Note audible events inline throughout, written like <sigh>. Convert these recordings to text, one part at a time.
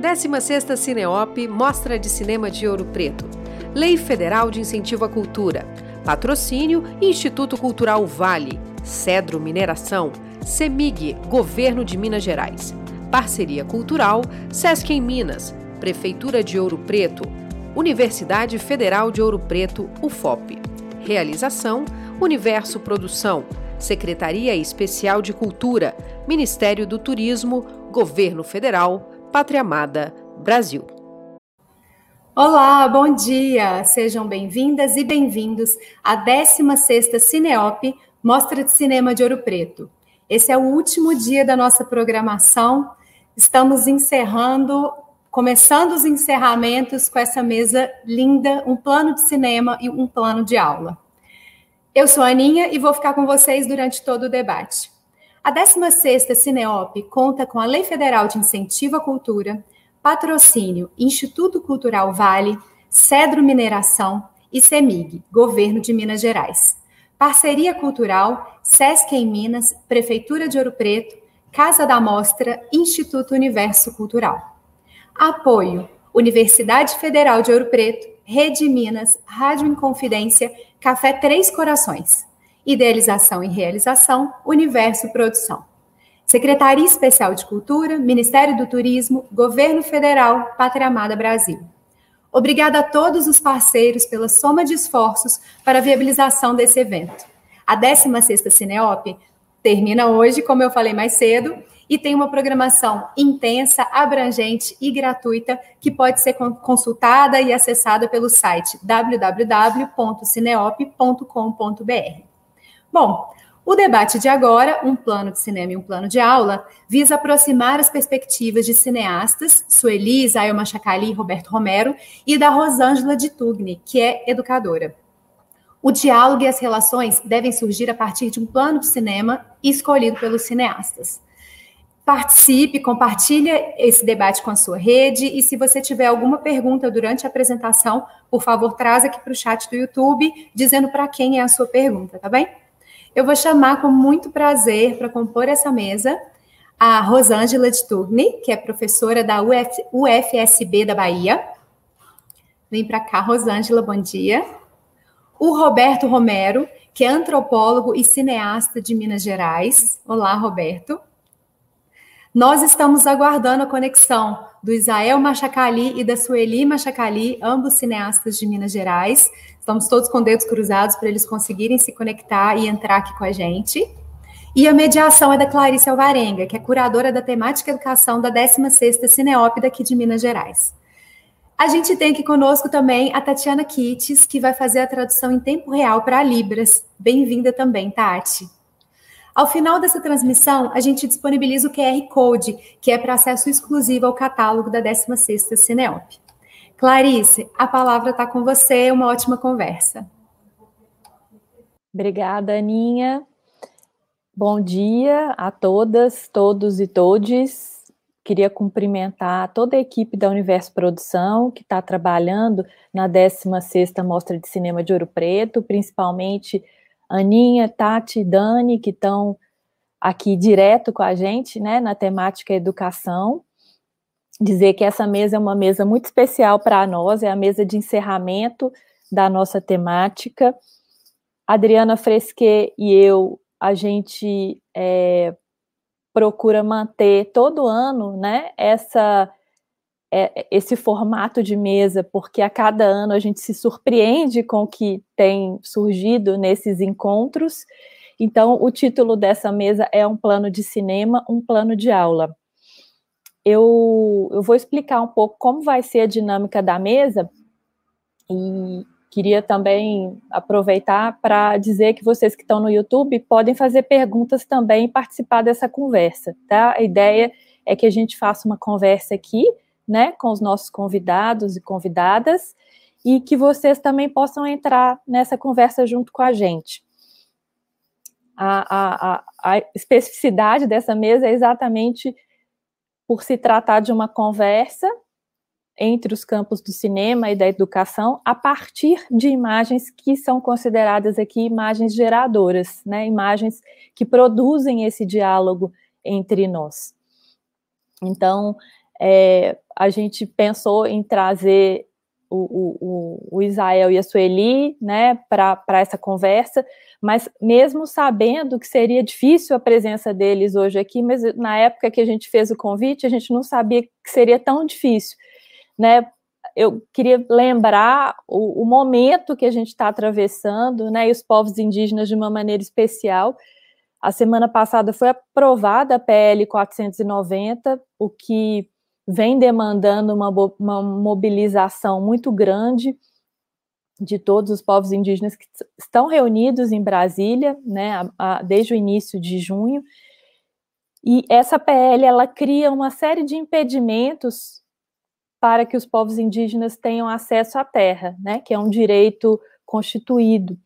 16ª Cineop Mostra de Cinema de Ouro Preto. Lei Federal de Incentivo à Cultura. Patrocínio Instituto Cultural Vale. Cedro Mineração. CEMIG, Governo de Minas Gerais. Parceria Cultural Sesc em Minas. Prefeitura de Ouro Preto. Universidade Federal de Ouro Preto, UFOP. Realização Universo Produção. Secretaria Especial de Cultura, Ministério do Turismo, Governo Federal, Pátria Amada, Brasil. Olá, bom dia! Sejam bem-vindas e bem-vindos à 16ª Cineop, Mostra de Cinema de Ouro Preto. Esse é o último dia da nossa programação. Estamos encerrando, começando os encerramentos com essa mesa linda, um plano de cinema e um plano de aula. Eu sou a Aninha e vou ficar com vocês durante todo o debate. A 16ª Cineop conta com a Lei Federal de Incentivo à Cultura, patrocínio Instituto Cultural Vale, Cedro Mineração e CEMIG, Governo de Minas Gerais. Parceria Cultural, SESC em Minas, Prefeitura de Ouro Preto, Casa da Mostra, Instituto Universo Cultural. Apoio: Universidade Federal de Ouro Preto, Rede Minas, Rádio Inconfidência, Café Três Corações. Idealização e realização, Universo Produção. Secretaria Especial de Cultura, Ministério do Turismo, Governo Federal, Pátria Amada Brasil. Obrigada a todos os parceiros pela soma de esforços para a viabilização desse evento. A 16ª Cineop termina hoje, como eu falei mais cedo, e tem uma programação intensa, abrangente e gratuita que pode ser consultada e acessada pelo site www.cineop.com.br. Bom, o debate de agora, um plano de cinema e um plano de aula, visa aproximar as perspectivas de cineastas, Sueli, Isael Machacali e Roberto Romero, e da Rosângela de Tugni, que é educadora. O diálogo e as relações devem surgir a partir de um plano de cinema escolhido pelos cineastas. Participe, compartilhe esse debate com a sua rede e se você tiver alguma pergunta durante a apresentação, por favor, traz aqui para o chat do YouTube, dizendo para quem é a sua pergunta, tá bem? Eu vou chamar com muito prazer para compor essa mesa a Rosângela de Turni, que é professora da Uf, UFSB da Bahia. Vem para cá, Rosângela, bom dia. O Roberto Romero, que é antropólogo e cineasta de Minas Gerais. Olá, Roberto. Nós estamos aguardando a conexão do Isael Machacali e da Sueli Machacali, ambos cineastas de Minas Gerais. Estamos todos com dedos cruzados para eles conseguirem se conectar e entrar aqui com a gente. E a mediação é da Clarice Alvarenga, que é curadora da temática educação da 16ª Cineop daqui de Minas Gerais. A gente tem aqui conosco também a Tatiana Kittes, que vai fazer a tradução em tempo real para Libras. Bem-vinda também, Tati. Ao final dessa transmissão, a gente disponibiliza o QR Code, que é para acesso exclusivo ao catálogo da 16ª Cineop. Clarice, a palavra está com você, uma ótima conversa. Obrigada, Aninha. Bom dia a todas, todos e todes. Queria cumprimentar toda a equipe da Universo Produção, que está trabalhando na 16ª Mostra de Cinema de Ouro Preto, principalmente Aninha, Tati, Dani, que estão aqui direto com a gente, né, na temática educação. Dizer que essa mesa é uma mesa muito especial para nós, é a mesa de encerramento da nossa temática. Adriana Fresque e eu, a gente é, procura manter todo ano, né, essa é, esse formato de mesa, porque a cada ano a gente se surpreende com o que tem surgido nesses encontros. Então, o título dessa mesa é Um Plano de Cinema, um Plano de Aula. Eu, eu vou explicar um pouco como vai ser a dinâmica da mesa e queria também aproveitar para dizer que vocês que estão no YouTube podem fazer perguntas também e participar dessa conversa, tá? A ideia é que a gente faça uma conversa aqui né, com os nossos convidados e convidadas, e que vocês também possam entrar nessa conversa junto com a gente. A, a, a, especificidade dessa mesa é exatamente por se tratar de uma conversa entre os campos do cinema e da educação a partir de imagens que são consideradas aqui imagens geradoras, né, imagens que produzem esse diálogo entre nós. Então, é, a gente pensou em trazer o, o, o Israel e a Sueli, né, para essa conversa, mas mesmo sabendo que seria difícil a presença deles hoje aqui, mas na época que a gente fez o convite, a gente não sabia que seria tão difícil, né? Eu queria lembrar o, o momento que a gente está atravessando, né, e os povos indígenas de uma maneira especial. A semana passada foi aprovada a PL 490, o que vem demandando uma, uma mobilização muito grande de todos os povos indígenas que estão reunidos em Brasília, né, a, a, desde o início de junho. E essa PL ela cria uma série de impedimentos para que os povos indígenas tenham acesso à terra, né, que é um direito constituído.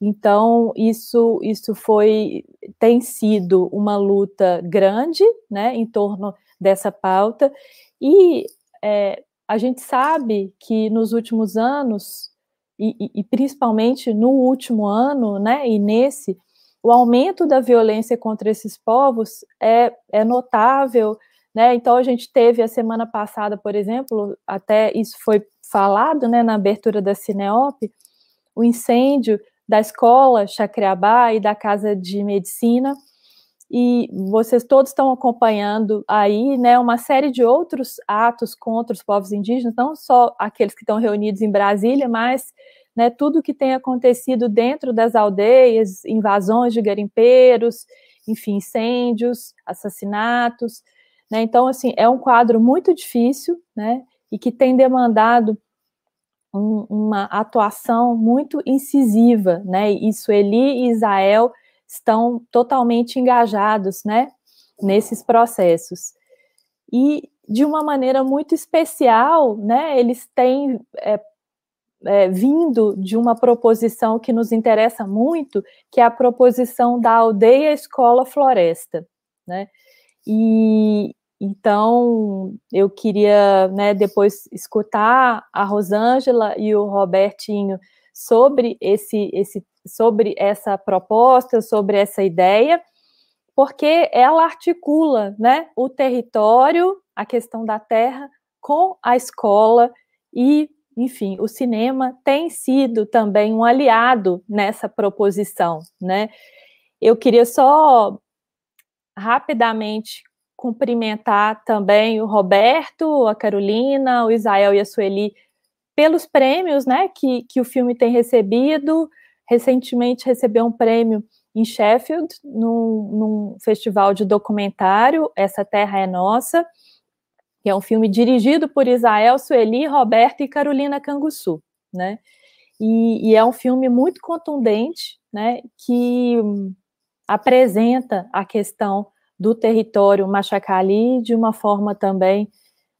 Então isso isso foi tem sido uma luta grande, né, em torno dessa pauta. E é, a gente sabe que nos últimos anos e, e, principalmente no último ano, né, e nesse, o aumento da violência contra esses povos é, é notável, né, então a gente teve a semana passada, por exemplo, até isso foi falado, né, na abertura da Cineop, o incêndio da escola Chacreabá e da Casa de Medicina, e vocês todos estão acompanhando aí, né, uma série de outros atos contra os povos indígenas, não só aqueles que estão reunidos em Brasília, mas né, tudo que tem acontecido dentro das aldeias, invasões de garimpeiros, enfim, incêndios, assassinatos, né, então, assim, é um quadro muito difícil, né, e que tem demandado um, uma atuação muito incisiva, né, e Sueli e Israel estão totalmente engajados, né, nesses processos. E de uma maneira muito especial, né, eles têm é, é, vindo de uma proposição que nos interessa muito, que é a proposição da aldeia escola floresta, né? E então eu queria, né, depois escutar a Rosângela e o Robertinho sobre esse, esse sobre essa proposta, sobre essa ideia, porque ela articula né, o território, a questão da terra, com a escola e, enfim, o cinema tem sido também um aliado nessa proposição, né? Eu queria só rapidamente cumprimentar também o Roberto, a Carolina, o Isael e a Sueli pelos prêmios, né, que, que o filme tem recebido, recentemente recebeu um prêmio em Sheffield, num, num, festival de documentário, Essa Terra é Nossa, que é um filme dirigido por Isael, Sueli, Roberto e Carolina Canguçu, né? E, e é um filme muito contundente, né? Que apresenta a questão do território Machacali de uma forma também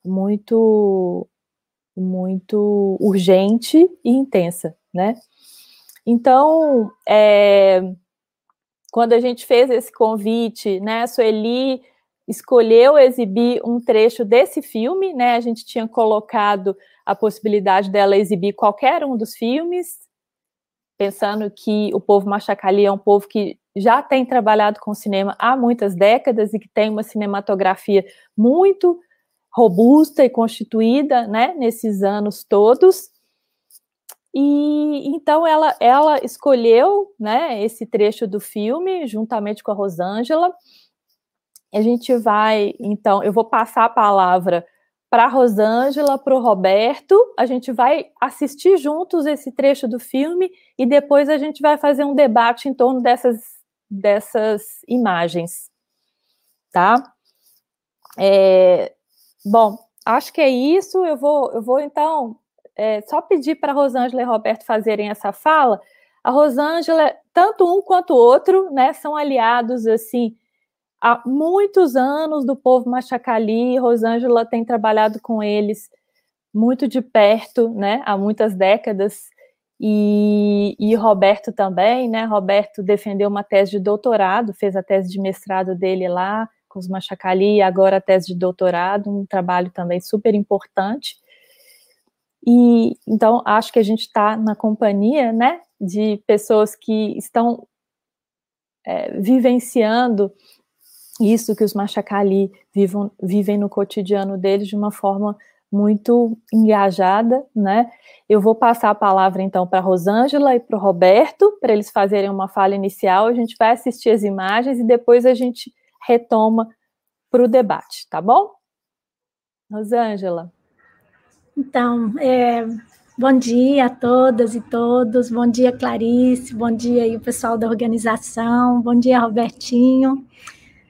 muito muito urgente e intensa, né? Então, é, quando a gente fez esse convite, né, a Sueli escolheu exibir um trecho desse filme, né? A gente tinha colocado a possibilidade dela exibir qualquer um dos filmes, pensando que o povo machacali é um povo que já tem trabalhado com cinema há muitas décadas e que tem uma cinematografia muito robusta e constituída, né, nesses anos todos. E então ela, ela escolheu né, esse trecho do filme, juntamente com a Rosângela. A gente vai, então, eu vou passar a palavra para a Rosângela, para o Roberto. A gente vai assistir juntos esse trecho do filme e depois a gente vai fazer um debate em torno dessas, dessas imagens. Tá? É, bom, acho que é isso. Eu vou, eu vou então é, só pedir para Rosângela e Roberto fazerem essa fala. A Rosângela, tanto um quanto o outro, né, são aliados assim há muitos anos do povo Machacali. Rosângela tem trabalhado com eles muito de perto, né, há muitas décadas. E, e Roberto também, né? Roberto defendeu uma tese de doutorado, fez a tese de mestrado dele lá com os Machacali e agora a tese de doutorado, um trabalho também super importante. E então acho que a gente está na companhia, né, de pessoas que estão é, vivenciando isso que os Machacali vivam, vivem no cotidiano deles de uma forma muito engajada, né? Eu vou passar a palavra então para Rosângela e para o Roberto, para eles fazerem uma fala inicial. A gente vai assistir as imagens e depois a gente retoma para o debate, tá bom? Rosângela. Então, é, bom dia a todas e todos, bom dia Clarice, bom dia aí o pessoal da organização, bom dia Robertinho.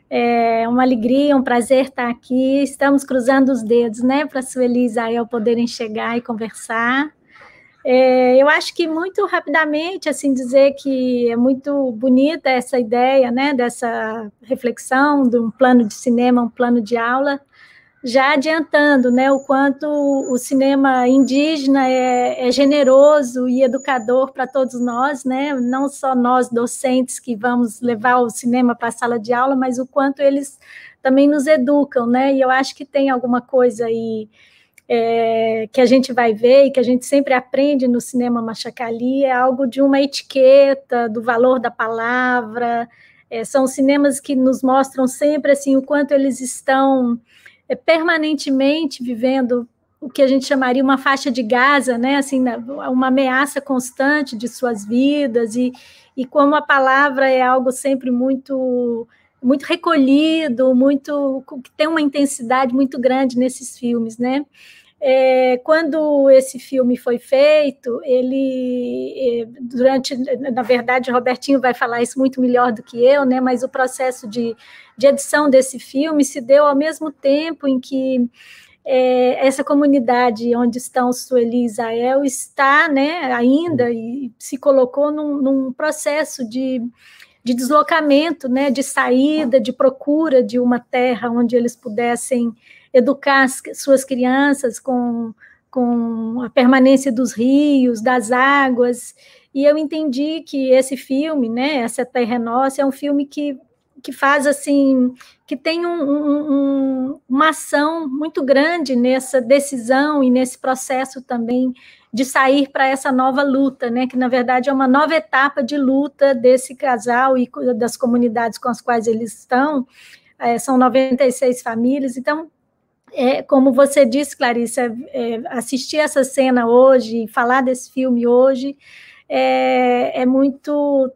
É uma alegria, um prazer estar aqui. Estamos cruzando os dedos, né, para a Sueli e Isael poderem chegar e conversar. É, eu acho que muito rapidamente, assim, dizer que é muito bonita essa ideia, né, dessa reflexão de um plano de cinema, um plano de aula, já adiantando, né, o quanto o cinema indígena é, é generoso e educador para todos nós, né, não só nós docentes que vamos levar o cinema para a sala de aula, mas o quanto eles também nos educam, né, e eu acho que tem alguma coisa aí é, que a gente vai ver e que a gente sempre aprende no cinema Machacali é algo de uma etiqueta, do valor da palavra, é, são cinemas que nos mostram sempre assim o quanto eles estão é, permanentemente vivendo o que a gente chamaria uma faixa de Gaza, né? Assim, uma ameaça constante de suas vidas e, e como a palavra é algo sempre muito muito recolhido, muito que tem uma intensidade muito grande nesses filmes, né? É, quando esse filme foi feito, ele, é, durante, na verdade, Robertinho vai falar isso muito melhor do que eu, né? Mas o processo de, de edição desse filme se deu ao mesmo tempo em que é, essa comunidade onde estão Sueli e Israel está, né, ainda e se colocou num, num processo de, de deslocamento, né, de saída, de procura de uma terra onde eles pudessem educar as, suas crianças com, com a permanência dos rios, das águas, e eu entendi que esse filme, né, essa Terra é Nossa, é um filme que, que faz assim, que tem um, um, uma ação muito grande nessa decisão e nesse processo também de sair para essa nova luta, né, que na verdade é uma nova etapa de luta desse casal e das comunidades com as quais eles estão, é, são 96 famílias, então é, como você disse, Clarissa, é, assistir essa cena hoje, falar desse filme hoje, é, é, muito.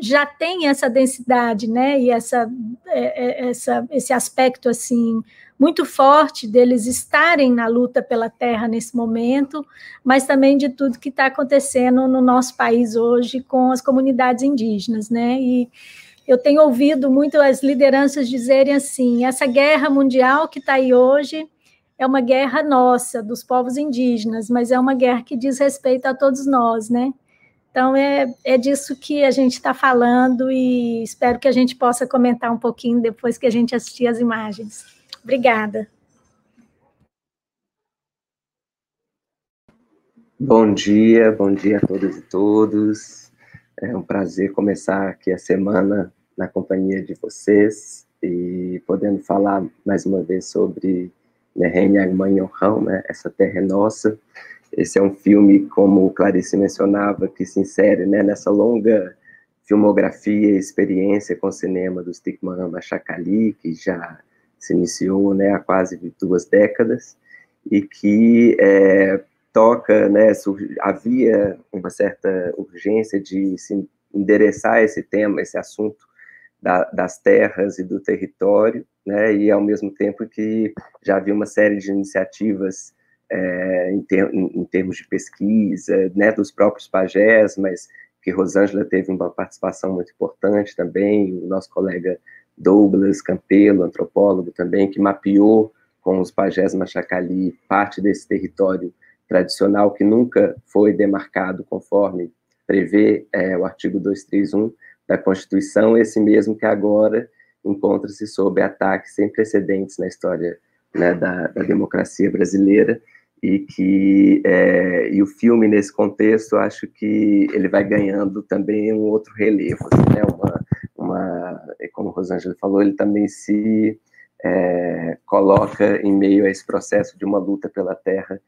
Já tem essa densidade, né? E essa, é, é, essa, esse aspecto assim muito forte deles estarem na luta pela terra nesse momento, mas também de tudo que está acontecendo no nosso país hoje com as comunidades indígenas, né? E eu tenho ouvido muito as lideranças dizerem assim: essa guerra mundial que está aí hoje é uma guerra nossa, dos povos indígenas, mas é uma guerra que diz respeito a todos nós, né? Então, é, é disso que a gente está falando e espero que a gente possa comentar um pouquinho depois que a gente assistir as imagens. Obrigada. Bom dia, bom dia a todas e todos. É um prazer começar aqui a semana na companhia de vocês e podendo falar mais uma vez sobre Nerrenha Manhorrão, né, Essa Terra é Nossa. Esse é um filme, como Clarice mencionava, que se insere né, nessa longa filmografia e experiência com o cinema do Stikman Machacali, que já se iniciou né, há quase duas décadas, e que é, toca, né, havia uma certa urgência de se endereçar esse tema, esse assunto da, das terras e do território, né, e ao mesmo tempo que já havia uma série de iniciativas é, em, ter, em, em, termos de pesquisa, né, dos próprios pajés, mas que Rosângela teve uma participação muito importante também, o nosso colega Douglas Campelo, antropólogo também, que mapeou com os pajés Machacali parte desse território tradicional que nunca foi demarcado conforme prevê é, o artigo 231 da Constituição, esse mesmo que agora encontra-se sob ataques sem precedentes na história né, da, da, democracia brasileira e que é, e o filme nesse contexto acho que ele vai ganhando também um outro relevo, assim, né, uma, uma, como o Rosângela falou, ele também se é, coloca em meio a esse processo de uma luta pela terra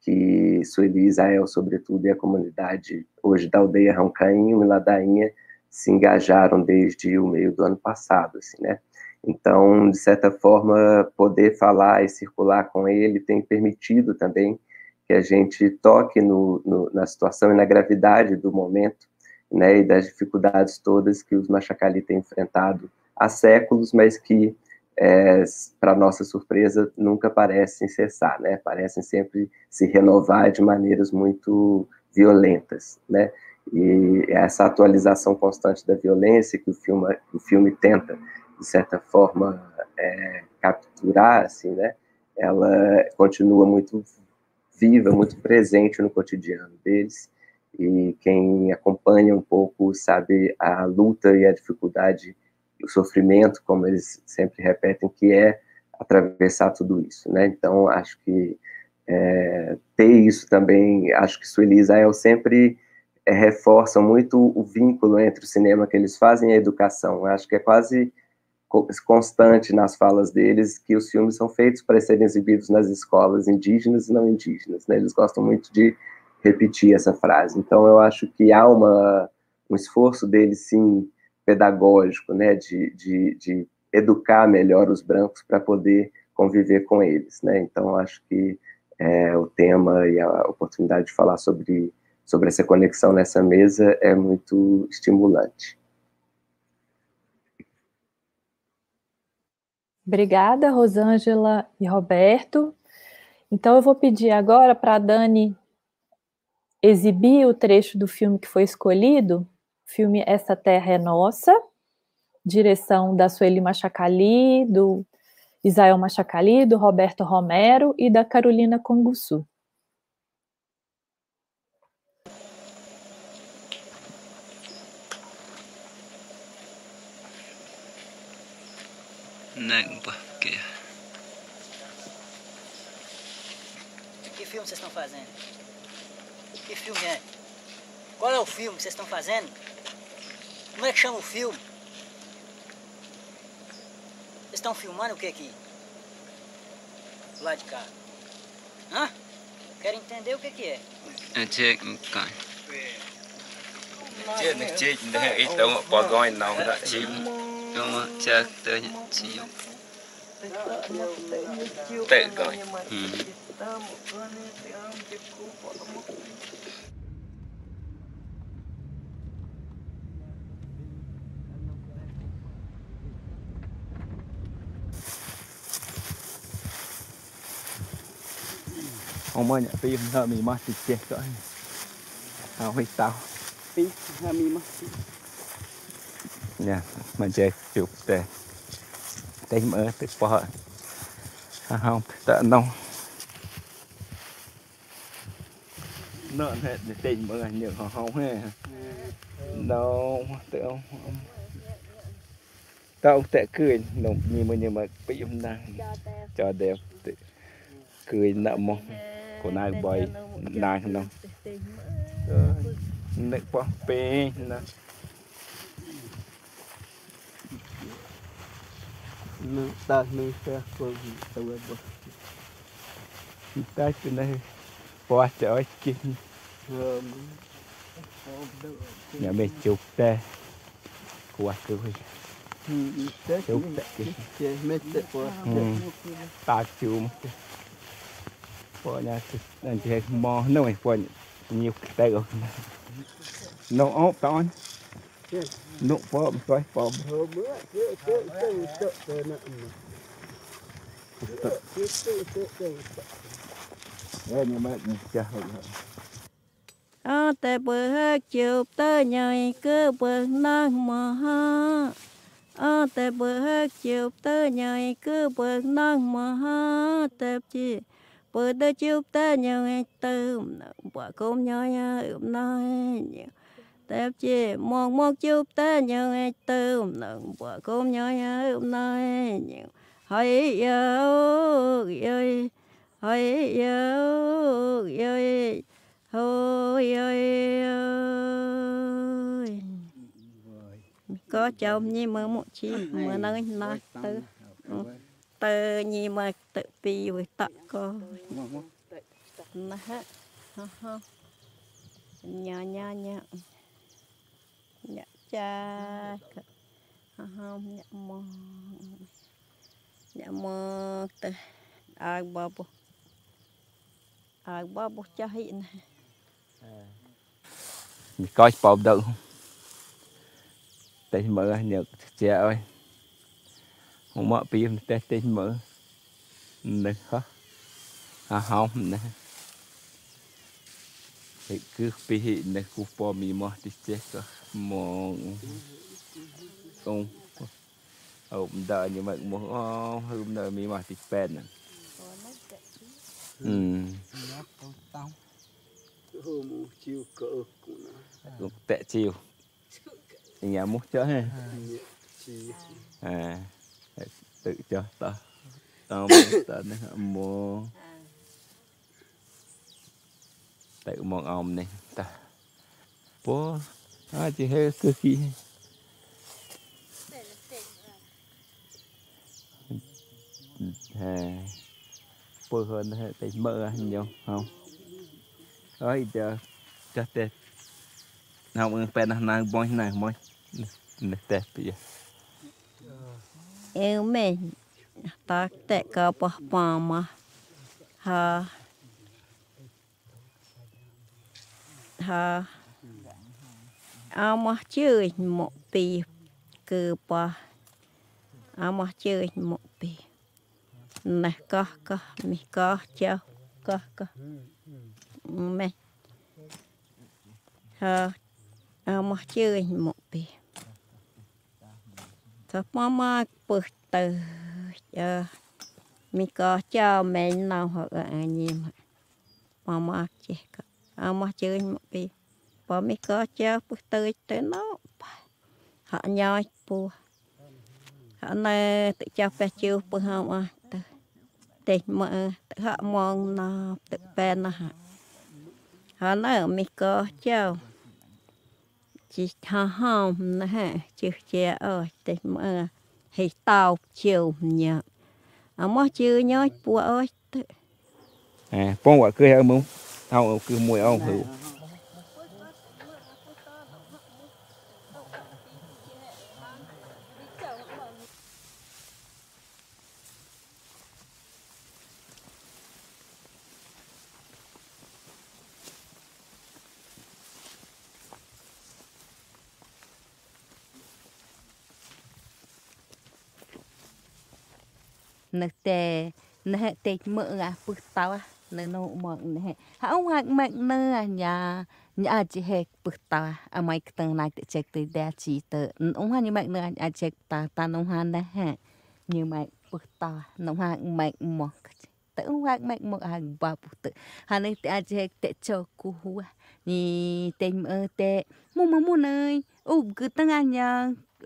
que Sueli Israel, sobretudo, e a comunidade hoje da aldeia Roncainho e Ladainha se engajaram desde o meio do ano passado, assim, né? Então, de certa forma, poder falar e circular com ele tem permitido também que a gente toque no, no, na situação e na gravidade do momento, né, e das dificuldades todas que os Machacali têm enfrentado há séculos, mas que, é, para nossa surpresa, nunca parecem cessar, né, parecem sempre se renovar de maneiras muito violentas, né, e essa atualização constante da violência que o filme, o filme tenta, de certa forma, é, capturar, assim, né, ela continua muito viva, muito presente no cotidiano deles, e quem acompanha um pouco sabe a luta e a dificuldade, o sofrimento, como eles sempre repetem, que é atravessar tudo isso, né? Então, acho que é, ter isso também, acho que Sueli e Israel sempre é, reforçam muito o vínculo entre o cinema que eles fazem e a educação. Acho que é quase constante nas falas deles que os filmes são feitos para serem exibidos nas escolas indígenas e não indígenas. Né? Eles gostam muito de repetir essa frase. Então, eu acho que há uma, um esforço deles, sim, pedagógico, né? de, de, de educar melhor os brancos para poder conviver com eles. Né? Então, acho que é, o tema e a oportunidade de falar sobre, sobre essa conexão nessa mesa é muito estimulante. Obrigada, Rosângela e Roberto. Então, eu vou pedir agora para a Dani exibir o trecho do filme que foi escolhido, filme Essa Terra é Nossa, direção da Sueli Machacali, do Isael Machacali, do Roberto Romero e da Carolina Conguçu. Não, porque. Que filme vocês estão fazendo? Que filme é? Qual é o filme que vocês estão fazendo? Como é que chama o filme? Vocês estão filmando o que aqui? Lá de cá. Hã? Quero entender o que que é. É check cai. Chết được chết được ít đâu bỏ gói nào đã chim Então, check tới chịu. tự gói Ừ. 어머니 삐 rồi, 마시 제거 tao, 있다 삐 흐미 마시 nha mà chơi chụp tè tay mở tức bỏ không tạ đâu, nợ hết để tình mở nhiều họ không he đâu tự ông tao tệ cười đồng nhìn mà nhưng mà bị ông đang cho đẹp cười nợ mong của nai bay nai không đâu. nãy qua pe nè. Ta nương xe cô gì tao quên ta cái này qua trời kinh nhà mình chụp ta. Qua cứ huy chụp ta ta chụp bọn nhà đàn chị mò nó mày bọn nhiều đây rồi. Nó ốp to nó bom coi bom ờ tê bờ hát chiều tơ nhảy cứ bờ nang mà ha ờ tê bờ hát chiều tơ nhảy cứ bờ nang mà ha tê bữa tới chụp tới nhau ngay tư bỏ cơm nhau nha ướm nói tép chi một một chụp tới nhau ngay tư bỏ cơm nhau nha ướm nói hỏi yêu yêu hỏi yêu yêu Ôi. Ơi có chồng như mơ một chi mơ nơi nói tư. Ừ tơ nhi mà tự ti với tặng cô nè ha ha nhá nhá nhá nhá cha ha ha nhá mò nhá mò tơ. Ai ba bu ai ba bu cha hiện coi bọc đậu đây mở nhật chị ơi. មកមកពីតែទេមើលនឹងហោះអាហោមណាឯគឺពីនេះគូពមីមកទីចេះក៏មកអងអោមដើរញ៉ាំមកអូហឹមដើរមីមកទីពេនហ្នឹងអឺតោងហូមជីវកអគុណាលោកតាក់ជីវញ៉ាំមកចុះហ៎ជីវអឺ tự cho ta tao. Ta <laughs> nè mô. Tự mong ông này ta. Bố à chị hê sư khi hè bố hơn hệ tình mơ à, anh nhau không? Ơi giờ chắc tết nào ưng pena nang boy nang moi nè tết bây giờ eu me ta te ka pa pa ha ha a chơi một pi cơ pa a chơi một pi. Nè có có mi có chao có có me ha a chơi một pi. Sa mama từ cho mình có cho mẹ nào hoặc là anh em mama chỉ có mama chơi một đi, bỏ mình có cho pึtừ tới nó họ nhoi buồn, họ này tự cho phải chịu pu họ à tự tự mà tự họ mong nó tự bên nó họ họ nói mình có cho chỉ tha hông nè ha chứ che ơi tê mơ hay tao chiều nhờ à mơ chưa nhớ bùa ơi à bông quả cười hay mông? Tao cứ mùi ông hữu. នេះទេនេះតិចមើអាពឹសតោនៅនោះមកនេះហៅហាក់ម៉ាក់នើអញ្ញាញ៉ាជីហេពឹសតាអមៃខ្ទឹងណាច់ចេកទីដាជីទៅអងហាញ៉ាម៉ាក់នើអាចចេកតាតានងហានដែរហ่ะញ៉ាម៉ាក់ពឹសតានងហាក់ម៉ាក់មកទៅអងហាក់ម៉ាក់មកហាក់បាពុទៅហានេះទីអាចហេតេចោគូហួញីតេមើតេមុំមុំណៃអ៊ុបគឺតងអញ្ញា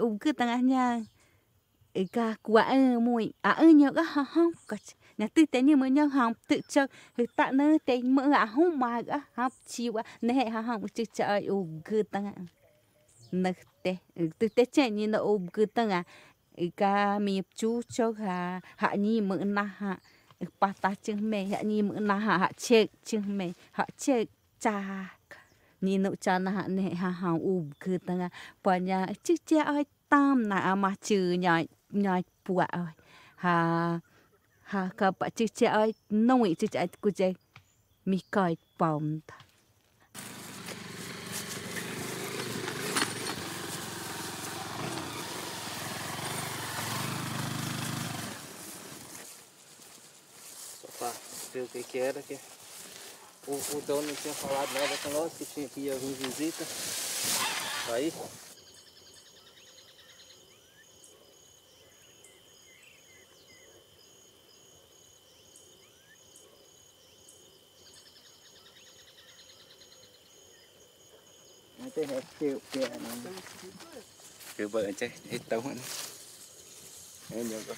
អ៊ុបគឺតងអញ្ញា ka quả e mùi à ơ nhớ cái hông hông có nhà tư tế như mới nhớ hông tự cho thì tạ nơ tế mỡ à hông mà cái hông chiều à nè ha hông chứ trời u gư tăng à nè tế ừ, tư tế chạy như nó u gư tăng à ka mi chú cho hà hạ nhi mỡ na ha bà ta chừng mẹ hạ nhi mỡ na hạ hạ chết chừng mẹ hạ chết cha ni no cha na hạ, nè ha hông u gư tăng à bà nhà chứ trời tam na mà chữ nhảy nhai bua ơi ha ha ka ba chi chi ai noi chi chi ku je mi kai pom ta Opa, viu o que que era aqui? O, o dono não tinha falado nada com nós, que tinha que ia vir visita. Aí, Vợ chứ hết tấu anh em nhớ có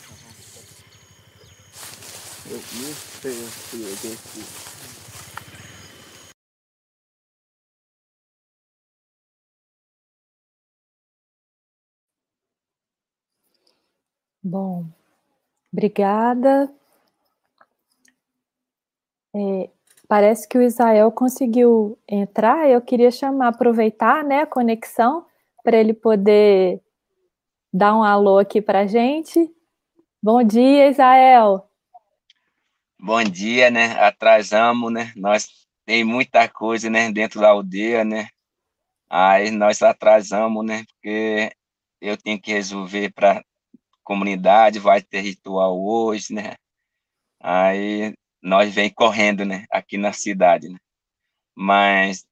được như từ từ từ Bom, obrigada. É, parece que o Israel conseguiu entrar. Eu queria chamar, aproveitar né, a conexão para ele poder dar um alô aqui para gente. Bom dia, Israel. Bom dia, né? Atrasamos, né? Nós tem muita coisa, né, dentro da aldeia, né? Aí nós atrasamos, né? Porque eu tenho que resolver para comunidade, vai ter ritual hoje, né? Aí nós vem correndo, né? Aqui na cidade, né? Mas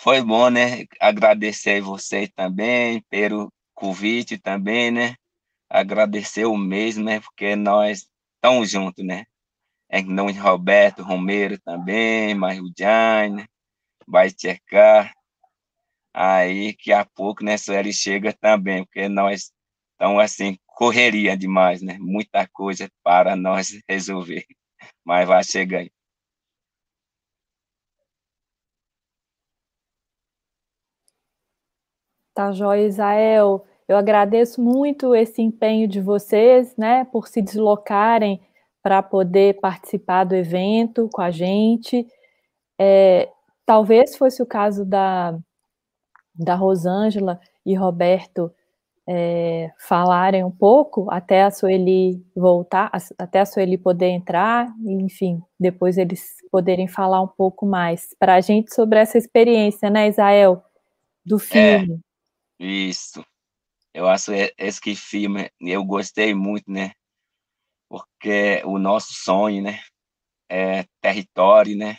foi bom, né? Agradecer vocês também pelo convite também, né? Agradecer o mesmo, né? Porque nós estamos juntos, né? É não Roberto Romero também, Marujane, né? vai checar. Aí, que a pouco, né, ele chega também, porque nós estamos, assim, correria demais, né? Muita coisa para nós resolver, mas vai chegar aí. Tá joia, Isael. Eu agradeço muito esse empenho de vocês, né, por se deslocarem para poder participar do evento com a gente. É, talvez fosse o caso da, da Rosângela e Roberto é, falarem um pouco até a Sueli voltar, até a Sueli poder entrar, enfim, depois eles poderem falar um pouco mais para a gente sobre essa experiência, né, Isael, do é. filme. É. Isso. Eu acho esse filme, eu gostei muito, né? Porque o nosso sonho, né? É território, né?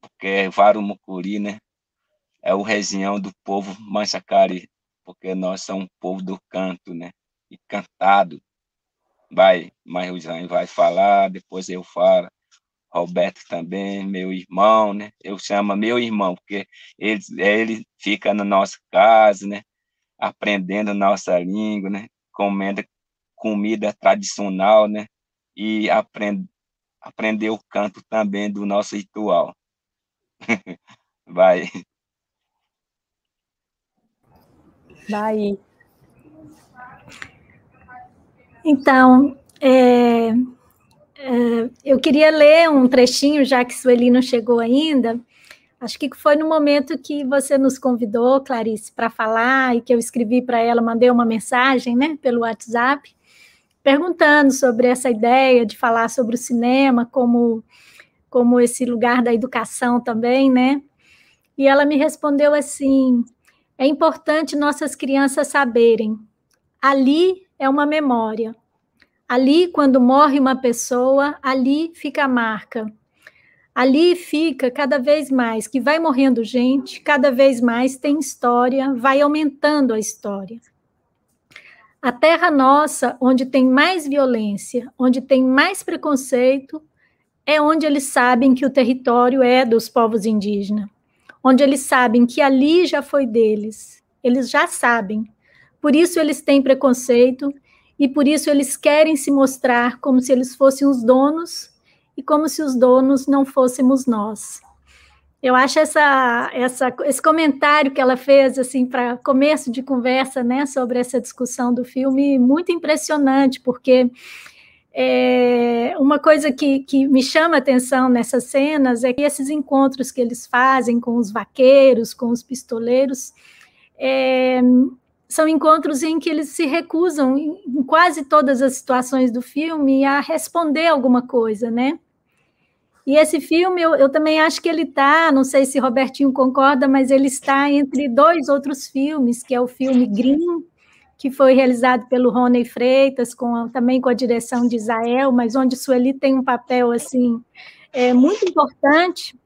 Porque Varumucuri, né? É o região do povo Manchacari, porque nós somos um povo do canto, né? E cantado. Vai, mas vai falar, depois eu falo. Roberto também, meu irmão, né? Eu chamo meu irmão, porque ele, ele fica na nossa casa, né? aprendendo nossa língua, né? Comendo comida tradicional, né? E aprend, aprender o canto também do nosso ritual. <laughs> Vai. Vai. Então, é, é, eu queria ler um trechinho, já que Sueli não chegou ainda, Acho que foi no momento que você nos convidou, Clarice, para falar e que eu escrevi para ela, mandei uma mensagem, né, pelo WhatsApp, perguntando sobre essa ideia de falar sobre o cinema como como esse lugar da educação também, né? E ela me respondeu assim: é importante nossas crianças saberem. Ali é uma memória. Ali, quando morre uma pessoa, ali fica a marca ali fica cada vez mais, que vai morrendo gente, cada vez mais tem história, vai aumentando a história. A terra nossa, onde tem mais violência, onde tem mais preconceito, é onde eles sabem que o território é dos povos indígenas, onde eles sabem que ali já foi deles, eles já sabem. Por isso eles têm preconceito e por isso eles querem se mostrar como se eles fossem os donos e como se os donos não fôssemos nós. Eu acho essa, essa, esse comentário que ela fez assim para começo de conversa, né, sobre essa discussão do filme muito impressionante, porque é, uma coisa que, que me chama atenção nessas cenas é que esses encontros que eles fazem com os vaqueiros, com os pistoleiros, é, são encontros em que eles se recusam, em quase todas as situações do filme, a responder alguma coisa, né? E esse filme, eu, eu também acho que ele está, não sei se Robertinho concorda, mas ele está entre dois outros filmes, que é o filme Green, que foi realizado pelo Rony Freitas, com, também com a direção de Israel, mas onde Sueli tem um papel assim é, muito importante,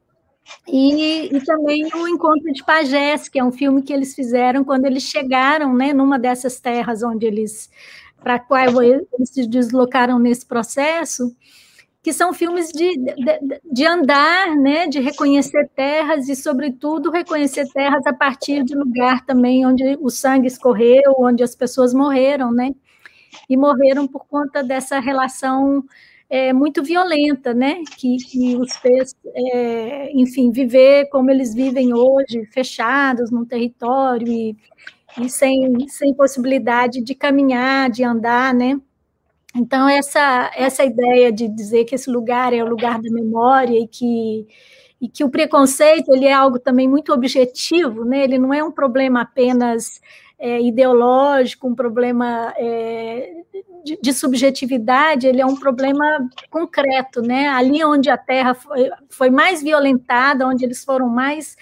e, e, também o Encontro de Pajés, que é um filme que eles fizeram quando eles chegaram né, numa dessas terras onde eles, para qual eles se deslocaram nesse processo, que são filmes de, de, de, andar, né, de reconhecer terras e, sobretudo, reconhecer terras a partir de lugar também onde o sangue escorreu, onde as pessoas morreram, né, e morreram por conta dessa relação é, muito violenta, né, que, que os fez, é, enfim, viver como eles vivem hoje, fechados num território e, e sem, sem possibilidade de caminhar, de andar, né, então, essa, essa ideia de dizer que esse lugar é o lugar da memória e que, e que o preconceito ele é algo também muito objetivo, né? ele não é um problema apenas é, ideológico, um problema é, de, de, subjetividade, ele é um problema concreto, né? Ali onde a Terra foi, foi mais violentada, onde eles foram mais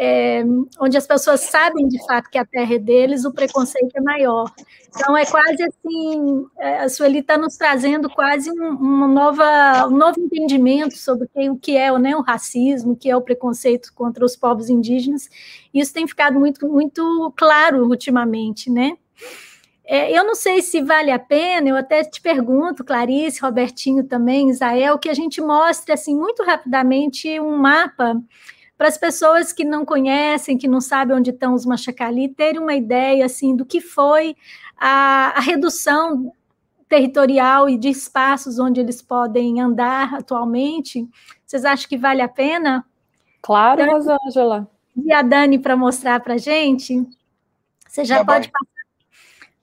é, onde as pessoas sabem de fato que a terra é deles, o preconceito é maior. Então, é quase assim, é, a Sueli está nos trazendo quase um, nova, um novo entendimento sobre o que é né, o racismo, o que é o preconceito contra os povos indígenas. Isso tem ficado muito, muito claro ultimamente, né? É, eu não sei se vale a pena, eu até te pergunto, Clarice, Robertinho também, Isael, que a gente mostre, assim, muito rapidamente um mapa para as pessoas que não conhecem, que não sabem onde estão os machacali, terem uma ideia assim do que foi a, a redução territorial e de espaços onde eles podem andar atualmente. Vocês acham que vale a pena? Claro, então, Rosângela. E a Dani para mostrar para a gente. Você já, já pode vai. passar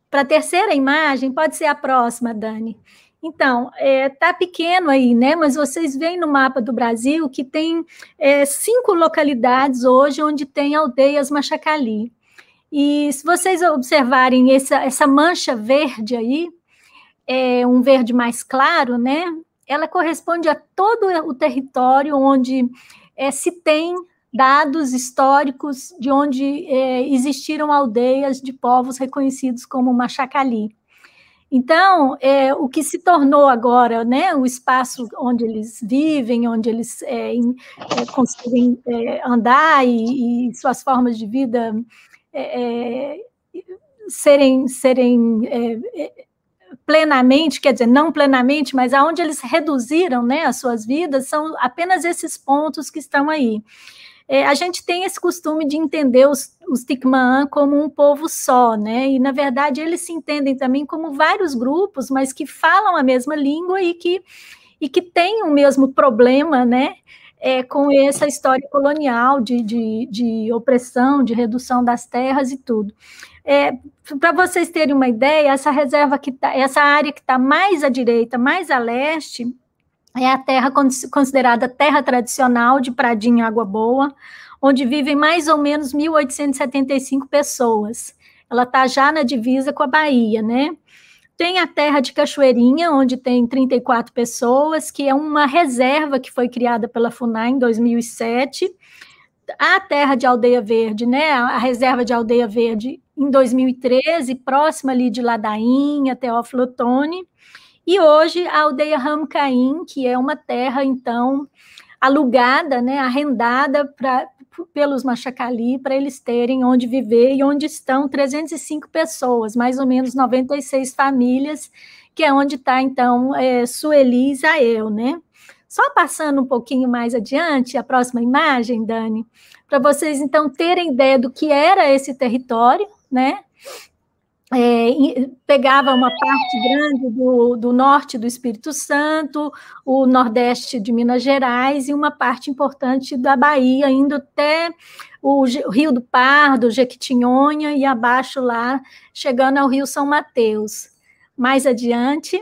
para a terceira imagem, pode ser a próxima, Dani. Então, está é, tá pequeno aí, né? Mas vocês veem no mapa do Brasil que tem é, cinco localidades hoje onde tem aldeias Machacali. E se vocês observarem essa, essa mancha verde aí, é um verde mais claro, né? Ela corresponde a todo o território onde é, se tem dados históricos de onde é, existiram aldeias de povos reconhecidos como Machacali. Então, é, o que se tornou agora, né, o espaço onde eles vivem, onde eles é, em, é, conseguem é, andar e, e, suas formas de vida é, é, serem, serem plenamente, quer dizer, não plenamente, mas aonde eles reduziram né, as suas vidas, são apenas esses pontos que estão aí é, a gente tem esse costume de entender os, os como um povo só, né? E, na verdade, eles se entendem também como vários grupos, mas que falam a mesma língua e que, e que têm o mesmo problema, né? É, com essa história colonial de, de, de, opressão, de redução das terras e tudo. É, Para vocês terem uma ideia, essa reserva que tá, essa área que está mais à direita, mais a leste, é a terra considerada terra tradicional de Pradinho Água Boa, onde vivem mais ou menos 1.875 pessoas. Ela está já na divisa com a Bahia, né? Tem a terra de Cachoeirinha, onde tem 34 pessoas, que é uma reserva que foi criada pela FUNAI em 2007. A terra de Aldeia Verde, né? A reserva de Aldeia Verde em 2013, próxima ali de Ladainha, Teófilo Otoni. E hoje a aldeia Ramcaim, que é uma terra, então, alugada, né, arrendada pra, pelos Machacali para eles terem onde viver e onde estão 305 pessoas, mais ou menos 96 famílias, que é onde está, então, é, Sueli Isael, né? Só passando um pouquinho mais adiante, a próxima imagem, Dani, para vocês, então, terem ideia do que era esse território, né? É, pegava uma parte grande do, do, norte do Espírito Santo, o nordeste de Minas Gerais e uma parte importante da Bahia, indo até o, o Rio do Pardo, Jequitinhonha e abaixo lá, chegando ao Rio São Mateus. Mais adiante,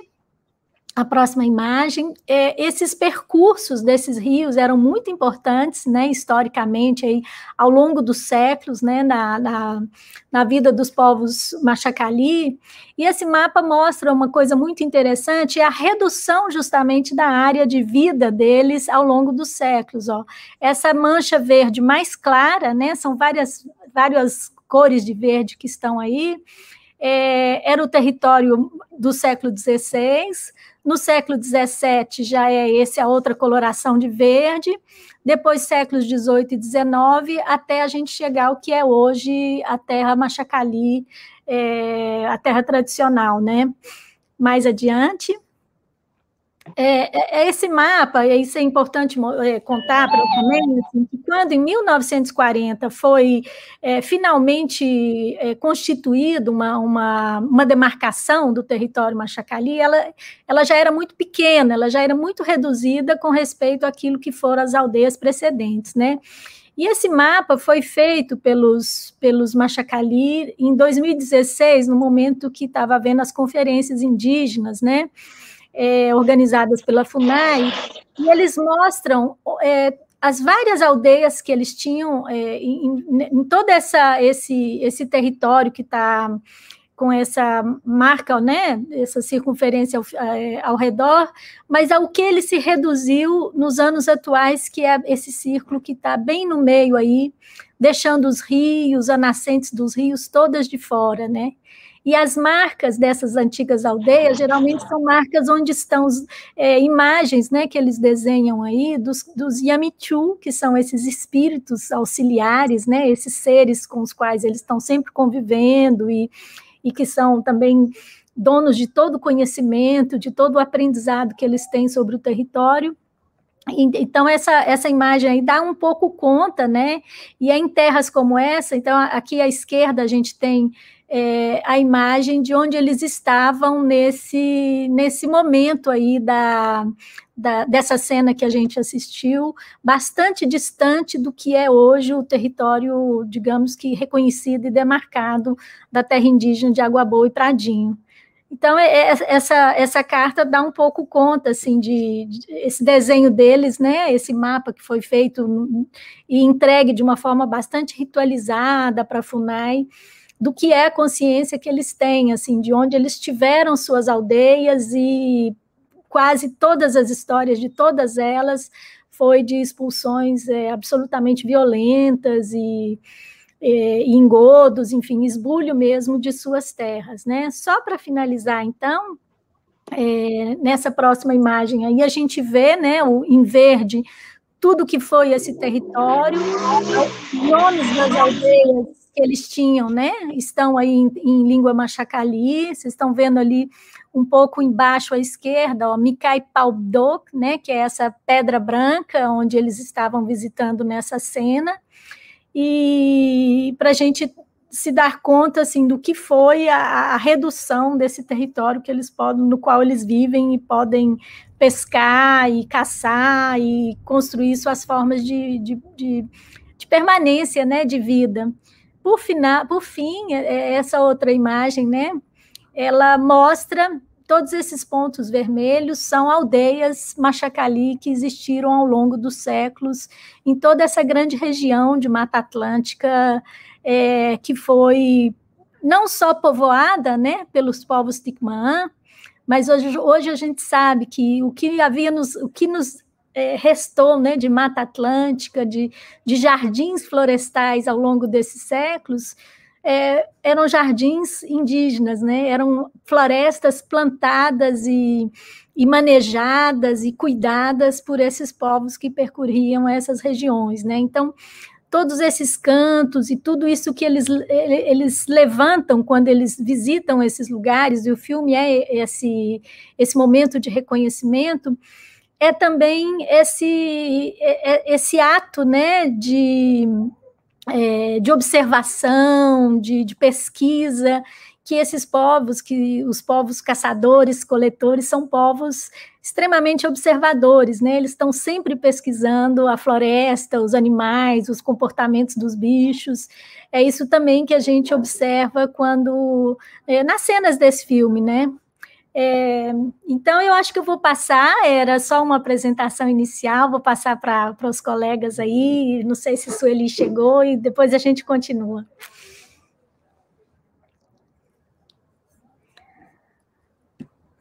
a próxima imagem, é, esses percursos desses rios eram muito importantes, né, historicamente, aí, ao longo dos séculos, né, na, na, na, vida dos povos Machacali, e esse mapa mostra uma coisa muito interessante, é a redução justamente da área de vida deles ao longo dos séculos, ó. Essa mancha verde mais clara, né, são várias, várias cores de verde que estão aí, é, era o território do século XVI, no século XVII já é esse a outra coloração de verde, depois séculos XVIII e XIX, até a gente chegar ao que é hoje a terra Machacali, é, a terra tradicional, né? Mais adiante, é, é, é, esse mapa, e isso é importante é, contar para também, assim, quando em 1940 foi é, finalmente é, constituído uma, uma, uma, demarcação do território Machacali, ela, ela já era muito pequena, ela já era muito reduzida com respeito àquilo que foram as aldeias precedentes, né? E esse mapa foi feito pelos, pelos Machacali em 2016, no momento que estava havendo as conferências indígenas, né? É, organizadas pela FUNAI, e eles mostram é, as várias aldeias que eles tinham é, em, em, todo essa, esse, esse território que está com essa marca, né, essa circunferência ao, é, ao, redor, mas ao que ele se reduziu nos anos atuais, que é esse círculo que está bem no meio aí, deixando os rios, as nascentes dos rios todas de fora, né? E as marcas dessas antigas aldeias geralmente são marcas onde estão é, imagens né, que eles desenham aí dos, dos Yamichu, que são esses espíritos auxiliares, né, esses seres com os quais eles estão sempre convivendo e, e que são também donos de todo o conhecimento, de todo o aprendizado que eles têm sobre o território. Então, essa, essa imagem aí dá um pouco conta, né? E é em terras como essa, então, aqui à esquerda a gente tem é, a imagem de onde eles estavam nesse, nesse momento aí da, da, dessa cena que a gente assistiu, bastante distante do que é hoje o território, digamos que reconhecido e demarcado da terra indígena de Água Boa e Pradinho. Então, é, é, essa, essa carta dá um pouco conta, assim, de, de, esse desenho deles, né, esse mapa que foi feito e entregue de uma forma bastante ritualizada para a FUNAI, do que é a consciência que eles têm, assim, de onde eles tiveram suas aldeias e quase todas as histórias de todas elas foi de expulsões é, absolutamente violentas e, e engodos, enfim, esbulho mesmo de suas terras, né? Só para finalizar, então, é, nessa próxima imagem aí a gente vê, né, o, em verde tudo que foi esse território, os nomes das aldeias que eles tinham, né? Estão aí em, em língua machacali, vocês estão vendo ali um pouco embaixo à esquerda, ó, Mikai Paudok, né? Que é essa pedra branca onde eles estavam visitando nessa cena. E para a gente se dar conta assim do que foi a, a, redução desse território que eles podem, no qual eles vivem e podem pescar e caçar e construir suas formas de, de, de, de permanência, né, de vida. Por, final, por fim, é, é essa outra imagem, né? Ela mostra todos esses pontos vermelhos são aldeias machacali que existiram ao longo dos séculos em toda essa grande região de Mata Atlântica é, que foi não só povoada, né, pelos povos Ticmaã, mas hoje, hoje a gente sabe que o que havia nos, o que nos é, restou né, de Mata Atlântica, de, de jardins florestais ao longo desses séculos, é, eram jardins indígenas, né, eram florestas plantadas e, e manejadas e cuidadas por esses povos que percorriam essas regiões. Né? Então, todos esses cantos e tudo isso que eles, eles levantam quando eles visitam esses lugares, e o filme é esse, esse momento de reconhecimento, é também esse, é, é, esse ato né, de, é, de observação, de, de pesquisa, que esses povos, que os povos caçadores, coletores, são povos extremamente observadores, né? Eles estão sempre pesquisando a floresta, os animais, os comportamentos dos bichos. É isso também que a gente observa quando é, nas cenas desse filme, né? É, então, eu acho que eu vou passar, era só uma apresentação inicial, vou passar para os colegas aí, não sei se Sueli chegou, e depois a gente continua.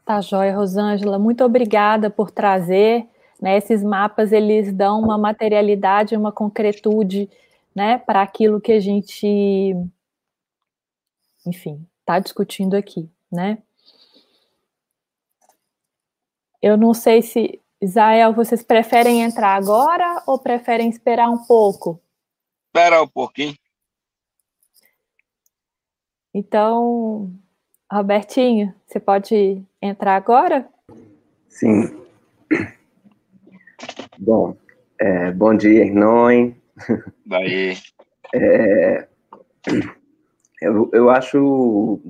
Tá joia, Rosângela, muito obrigada por trazer, né, esses mapas, eles dão uma materialidade, uma concretude, né, para aquilo que a gente, enfim, está discutindo aqui, né. Eu não sei se, Israel, vocês preferem entrar agora ou preferem esperar um pouco? Esperar um pouquinho. Então, Robertinho, você pode entrar agora? Sim. Bom, é, bom dia, Hernon. Daí. É, eu, eu acho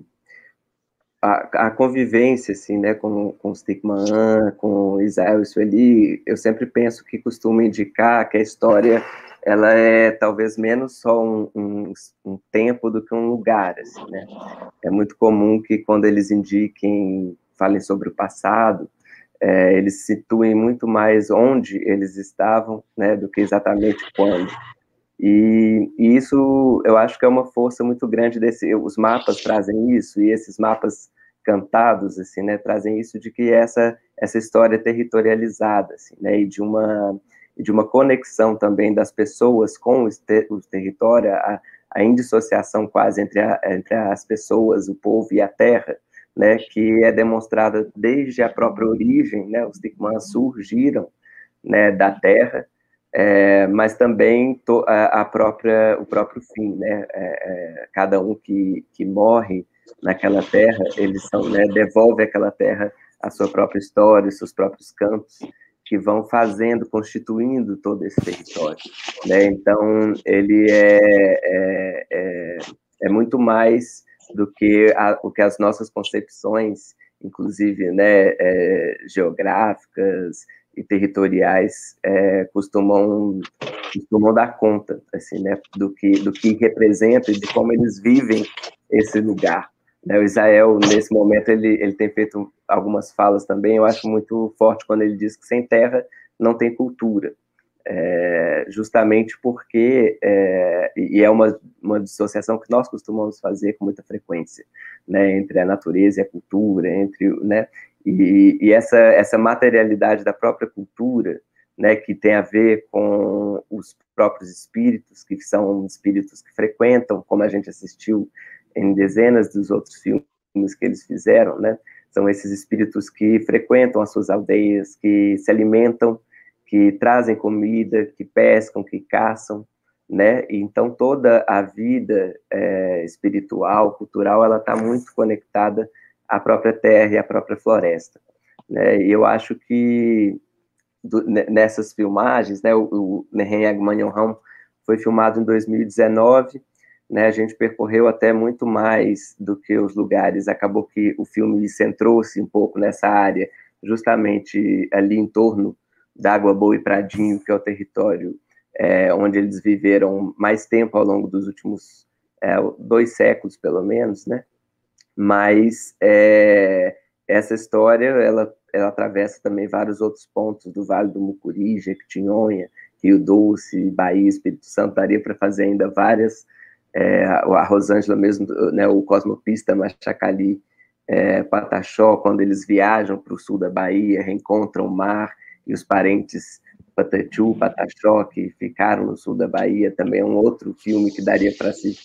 a, a, convivência, assim, né, com, com o Stigman, com Israel e Sueli, eu sempre penso que costumo indicar que a história, ela é talvez menos só um, um, um tempo do que um lugar, assim, né. É muito comum que quando eles indiquem, falem sobre o passado, é, eles situem muito mais onde eles estavam, né, do que exatamente quando. E, e, isso eu acho que é uma força muito grande desse. Os mapas trazem isso e esses mapas cantados assim, né, trazem isso de que essa essa história territorializada, assim, né, e de uma de uma conexão também das pessoas com o, ter, o território, a, a indissociação quase entre, a, entre as pessoas, o povo e a terra, né, que é demonstrada desde a própria origem, né, os Tikmãs surgiram né, da terra, é, mas também to, a, a, própria, o próprio fim, né, é, é, cada um que, que morre naquela terra, eles são, né, devolve aquela terra a sua própria história, seus próprios campos, que vão fazendo, constituindo todo esse território. Né? Então, ele é, é, é, é muito mais do que a, o que as nossas concepções, inclusive né, é, geográficas e territoriais, é, costumam, costumam dar conta assim, né, do, que, do que representa e de como eles vivem esse lugar. Né, o Israel, nesse momento, ele, ele tem feito algumas falas também, eu acho muito forte quando ele diz que sem terra não tem cultura. É, justamente porque, é, e é uma, uma dissociação que nós costumamos fazer com muita frequência, né, entre a natureza e a cultura, entre, né, e, e essa, essa materialidade da própria cultura, né, que tem a ver com os próprios espíritos, que são espíritos que frequentam, como a gente assistiu em dezenas dos outros filmes que eles fizeram, né? São esses espíritos que frequentam as suas aldeias, que se alimentam, que trazem comida, que pescam, que caçam, né? Então toda a vida é, espiritual, cultural, ela está muito conectada à própria terra e à própria floresta, né? E eu acho que do, nessas filmagens, né? O, o Nehen foi filmado em 2019 né, a gente percorreu até muito mais do que os lugares. Acabou que o filme centrou-se um pouco nessa área, justamente ali em torno da Água Boa e Pradinho, que é o território é, onde eles viveram mais tempo ao longo dos últimos é, dois séculos, pelo menos, né? Mas é, essa história, ela, ela atravessa também vários outros pontos do Vale do Mucuri, Jequitinhonha, Rio Doce, Bahia, Espírito Santo, daria para fazer ainda várias é, a Rosângela mesmo, né, o Cosmopista Machacali, é, Pataxó, quando eles viajam para o sul da Bahia, reencontram o mar e os parentes Patachu, Pataxó, que ficaram no sul da Bahia, também é um outro filme que daria para se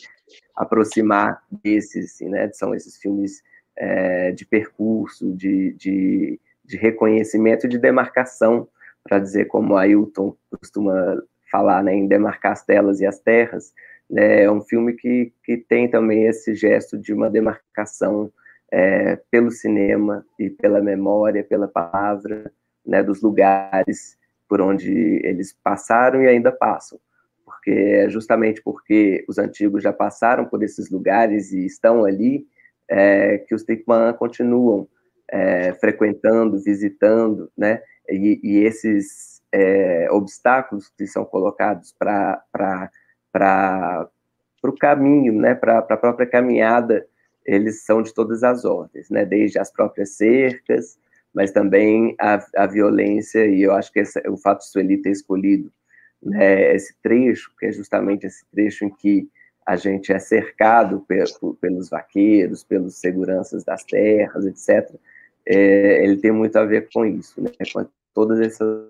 aproximar desses, assim, né, são esses filmes é, de percurso, de, de, de reconhecimento, de demarcação, para dizer como Ailton costuma falar, né, em demarcar as telas e as terras, né, é um filme que, que tem também esse gesto de uma demarcação é, pelo cinema e pela memória, pela palavra, né, dos lugares por onde eles passaram e ainda passam. Porque é justamente porque os antigos já passaram por esses lugares e estão ali, é, que os Tikman continuam é, frequentando, visitando, né? E, e esses é, obstáculos que são colocados para o caminho, né, para a própria caminhada, eles são de todas as ordens, né, desde as próprias cercas, mas também a, a violência, e eu acho que esse, o fato de Sueli ter escolhido né, esse trecho, que é justamente esse trecho em que a gente é cercado pelos vaqueiros, pelos seguranças das terras, etc., é, ele tem muito a ver com isso, né, com todas essas...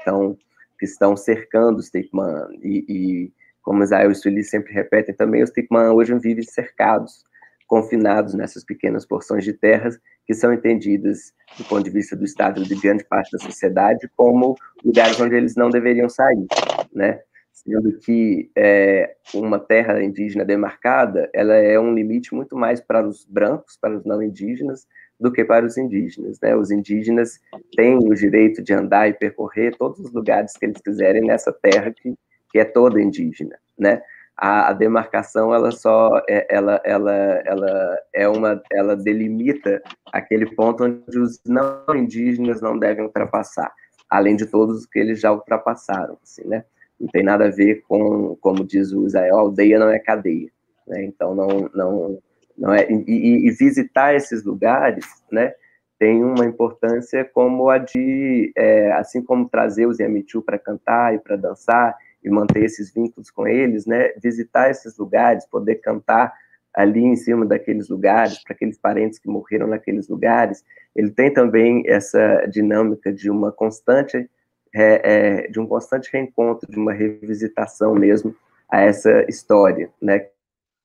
Então, que estão cercando os Tikman. E, e como Israel e Sueli sempre repetem também, os Tikman hoje vivem cercados, confinados nessas pequenas porções de terras que são entendidas, do ponto de vista do Estado de grande parte da sociedade, como lugares onde eles não deveriam sair, né? Sendo que é, uma terra indígena demarcada, ela é um limite muito mais para os brancos, para os não indígenas, do que para os indígenas. Né? Os indígenas têm o direito de andar e percorrer todos os lugares que eles quiserem nessa terra que, que é toda indígena. Né? A, a demarcação ela só é, ela, ela, ela é uma ela delimita aquele ponto onde os não indígenas não devem ultrapassar, além de todos os que eles já ultrapassaram. Assim, né? Não tem nada a ver com, como diz o Israel, aldeia não é cadeia. Né? Então não não não é, e, e visitar esses lugares, né, tem uma importância como a de, é, assim como trazer os Yamichu para cantar e para dançar e manter esses vínculos com eles, né? Visitar esses lugares, poder cantar ali em cima daqueles lugares, para aqueles parentes que morreram naqueles lugares. Ele tem também essa dinâmica de uma constante, é, é, de um constante reencontro, de uma revisitação mesmo a essa história, né?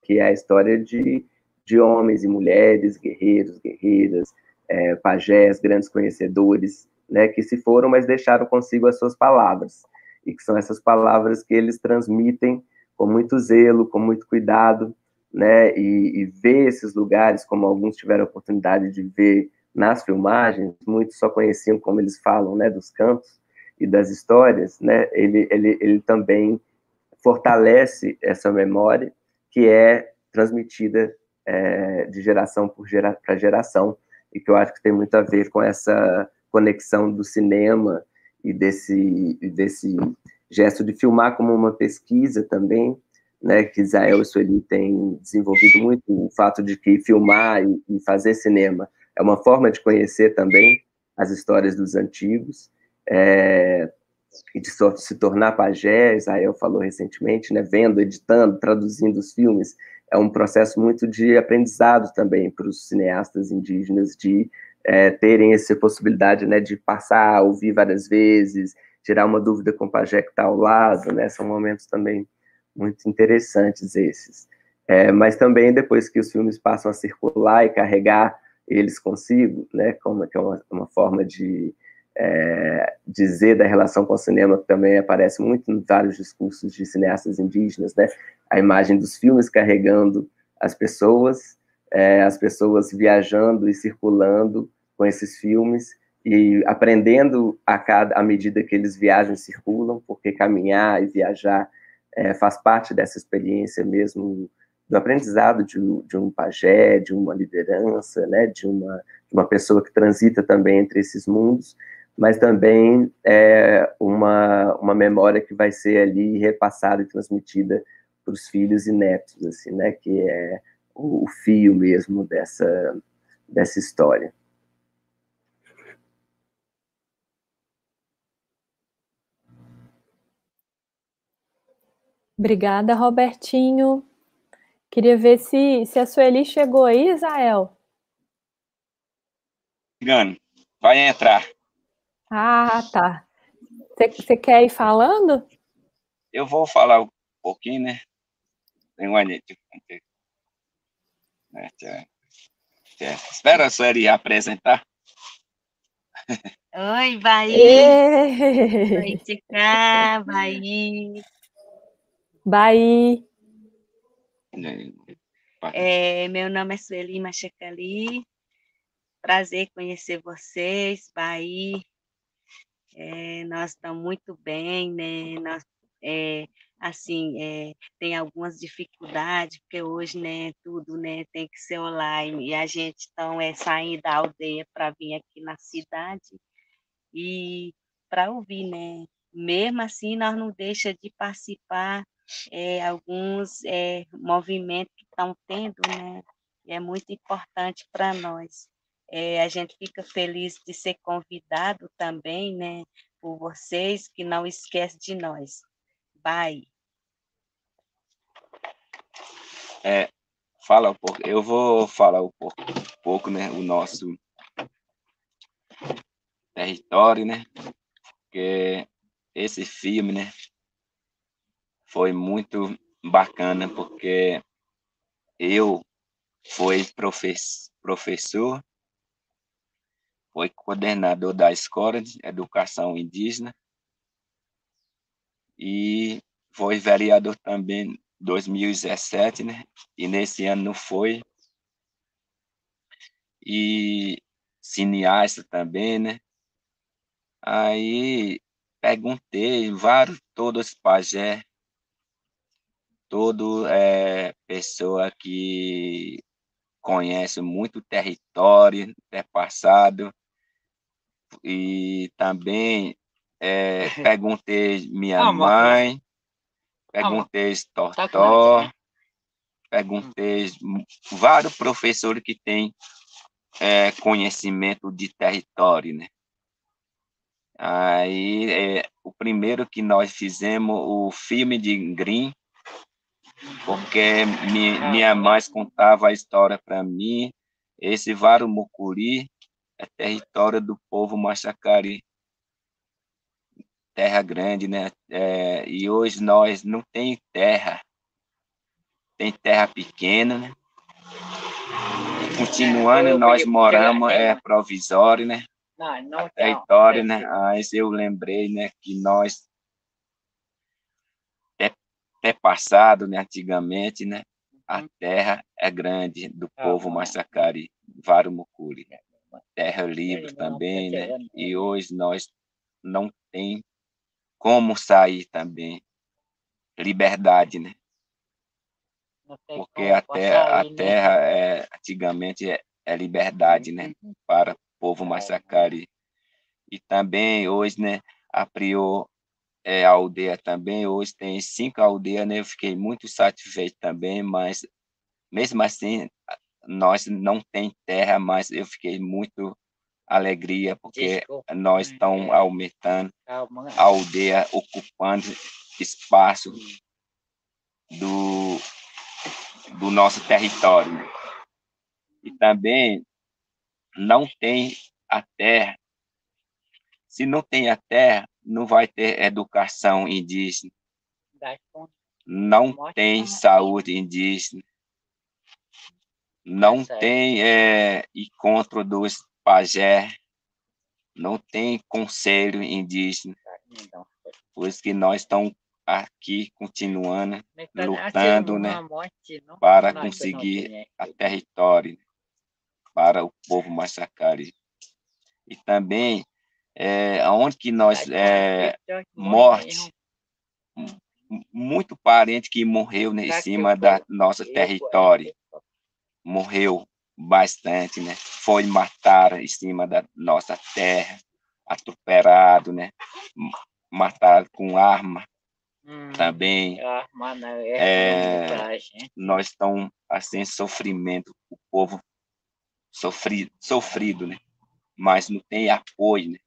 Que é a história de, de homens e mulheres, guerreiros, guerreiras, é, pajés, grandes conhecedores, né? Que se foram, mas deixaram consigo as suas palavras e que são essas palavras que eles transmitem com muito zelo, com muito cuidado, né, e, e ver esses lugares, como alguns tiveram a oportunidade de ver nas filmagens, muitos só conheciam como eles falam, né, dos cantos e das histórias, né, ele, ele, ele também fortalece essa memória que é transmitida é, de geração por gera, para geração, e que eu acho que tem muito a ver com essa conexão do cinema e desse, desse gesto de filmar como uma pesquisa também, né, que Israel e Sueli têm desenvolvido muito, o fato de que filmar e, e, fazer cinema é uma forma de conhecer também as histórias dos antigos, é, e de se tornar pajé, Israel falou recentemente, né, vendo, editando, traduzindo os filmes, é um processo muito de aprendizado também para os cineastas indígenas, de é, terem essa possibilidade né, de passar, ouvir várias vezes, tirar uma dúvida com o pajé que está ao lado, né, são momentos também muito interessantes esses. É, mas também depois que os filmes passam a circular e carregar eles consigo, né, como que é uma, uma forma de é, dizer da relação com o cinema que também aparece muito em vários discursos de cineastas indígenas, né, a imagem dos filmes carregando as pessoas é, as pessoas viajando e circulando com esses filmes e aprendendo a cada à medida que eles viajam e circulam, porque caminhar e viajar é, faz parte dessa experiência mesmo do aprendizado de, de, um pajé, de uma liderança, né, de uma, de uma pessoa que transita também entre esses mundos, mas também é uma, uma memória que vai ser ali repassada e transmitida para os filhos e netos, assim, né, que é o, fio mesmo dessa, dessa história. Obrigada, Robertinho. Queria ver se, se a Sueli chegou aí, Israel. Chegando. Vai entrar. Ah, tá. Você quer ir falando? Eu vou falar um pouquinho, né? Tem uma né? Espera a Sueli apresentar. Oi, Bahia. Oi, Tica, Bahia. Bahia. É, meu nome é Sueli Machacali. Prazer conhecer vocês, Bahia. É, nós estamos muito bem, né? Nós, é, assim, é, tem algumas dificuldades, porque hoje, né, tudo, né, tem que ser online, e a gente, então, é sair da aldeia para vir aqui na cidade e para ouvir, né, mesmo assim, nós não deixa de participar é, alguns é, movimentos que estão tendo, né, e é muito importante para nós. É, a gente fica feliz de ser convidado também, né, por vocês, que não esquecem de nós. Bye. É, fala um pouco, eu vou falar um pouco, um pouco, né, o nosso território, né, porque esse filme, né, foi muito bacana, porque eu fui professor, foi coordenador da Escola de Educação Indígena e foi vereador também 2017, né? E nesse ano não foi. E cineasta também, né? Aí perguntei, vários, todos pajé, todo é, pessoa que conhece muito território, é passado, e também é, <laughs> perguntei minha mãe, perguntei Tortó, perguntei vários professores que têm é, conhecimento de território, né? Aí, é, o primeiro que nós fizemos, o filme de Green, porque mi, minha mãe contava a história para mim, esse Varo Mucuri é território do povo Machacari, terra grande, né? É, e hoje nós não tem terra, tem terra pequena, né? Continuando, nós moramos é provisório, né? Território, né? Mas eu lembrei, né, que nós até, até passado, né, antigamente, né, a uhum. terra é grande do ah, povo Massacari, Varumucuri. Terra livre também, né? E hoje nós não tem como sair também. Liberdade, né? Porque a terra, a né? terra é, antigamente é, é liberdade, né? Uhum. Para o povo massacari. E também hoje, né? A Prior é, aldeia também, hoje tem cinco aldeias, né? Eu fiquei muito satisfeito também, mas mesmo assim, nós não tem terra, mas eu fiquei muito alegria porque Desculpa. nós estamos é. aumentando a aldeia, ocupando espaço do do nosso território. E também não tem a terra. Se não tem a terra, não vai ter educação indígena. Não tem saúde indígena. Não tem é, encontro dos pajé. Não tem conselho indígena. Então, Por isso que nós estamos aqui continuando lutando né, para conseguir a território para o povo massacari. E também, é, onde que nós, é, morte, muito parente que morreu né, em cima da nosso território, morreu bastante, né? Foi matar em cima da nossa terra, atropelado, né? Matar com arma, Hum, também ah, é, é, nós estamos assim sofrimento o povo sofrido sofrido né mas não tem apoio né?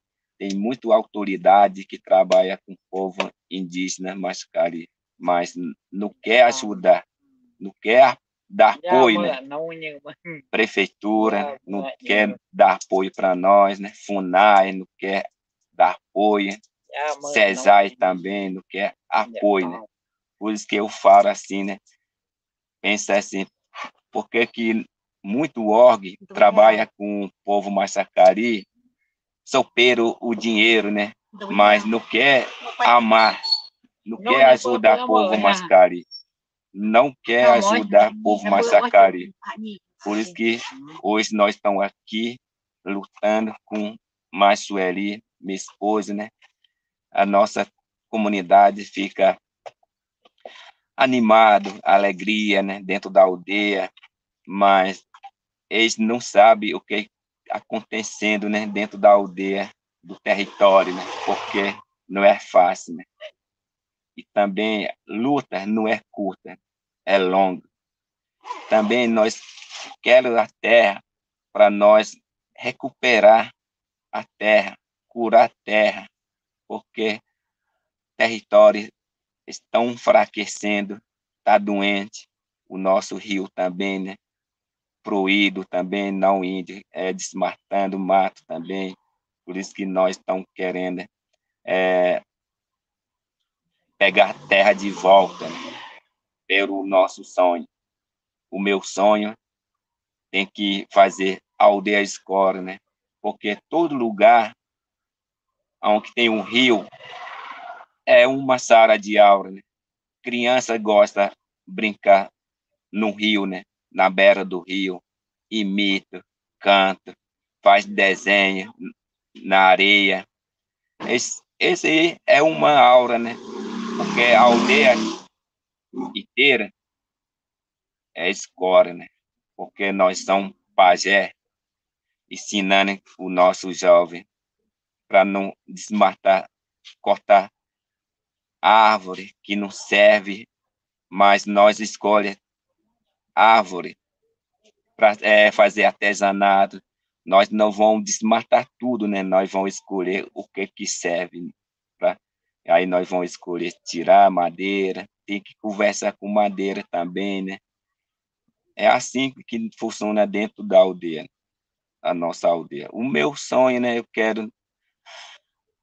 Tem muita autoridade que trabalha com o povo indígena mas cara mas não quer ajudar não quer dar apoio né? prefeitura não quer dar apoio para nós né? Funai não quer dar apoio. Cesai também não quer apoio, né? Por isso que eu falo assim, né? Pensa assim, por que que muito org trabalha com o povo massacari, sopero o dinheiro, né? Mas não quer amar, não quer ajudar o povo mascari, não quer ajudar o povo massacari. Por isso que hoje nós estamos aqui lutando com Sueli, minha esposa, né? a nossa comunidade fica animado, alegria, né, dentro da aldeia, mas eles não sabem o que acontecendo, né, dentro da aldeia, do território, né, porque não é fácil, né. E também luta não é curta, é longa. Também nós queremos a terra para nós recuperar a terra, curar a terra, porque territórios estão enfraquecendo, está doente, o nosso rio também, né? Proído também, não indo, é, desmatando mato também, por isso que nós estamos querendo é, pegar terra de volta, né? pelo nosso sonho. O meu sonho tem que fazer aldeia escola, né? Porque todo lugar onde tem um rio, é uma sala de aula, né? Criança gosta brincar no rio, né? Na beira do rio, imita, canta, faz desenho na areia. Esse, esse é uma aula, né? Porque a aldeia inteira é escola, né? Porque nós somos pajé, ensinando o nosso jovem para não desmatar, cortar árvore que não serve, mas nós escolhemos árvore para é, fazer artesanato, nós não vamos desmatar tudo, né? Nós vamos escolher o que que serve aí nós vamos escolher tirar madeira, tem que conversar com madeira também, né? É assim que funciona dentro da aldeia, a nossa aldeia. O meu sonho, né? Eu quero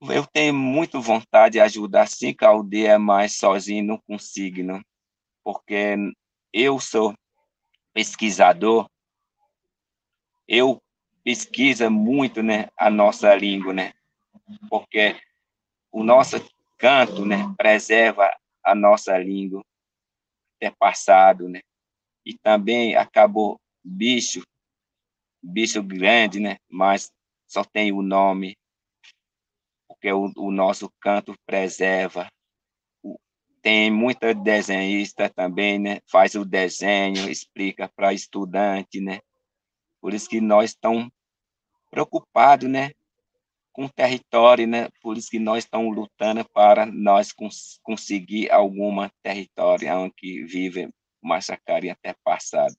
eu tenho muito vontade de ajudar cinco aldeias, mas sozinho não consigo, não. Porque eu sou pesquisador, eu pesquisa muito, né, a nossa língua, né? Porque o nosso canto, né, preserva a nossa língua até passado, né? E também acabou bicho, bicho grande, né? Mas só tem o nome, porque o, o nosso canto preserva. Tem muita desenhista também, né? Faz o desenho, explica para estudante, né? Por isso que nós estamos preocupado, né, com o território, né? Por isso que nós estamos lutando para nós cons conseguir alguma território onde vive Machacari até passada.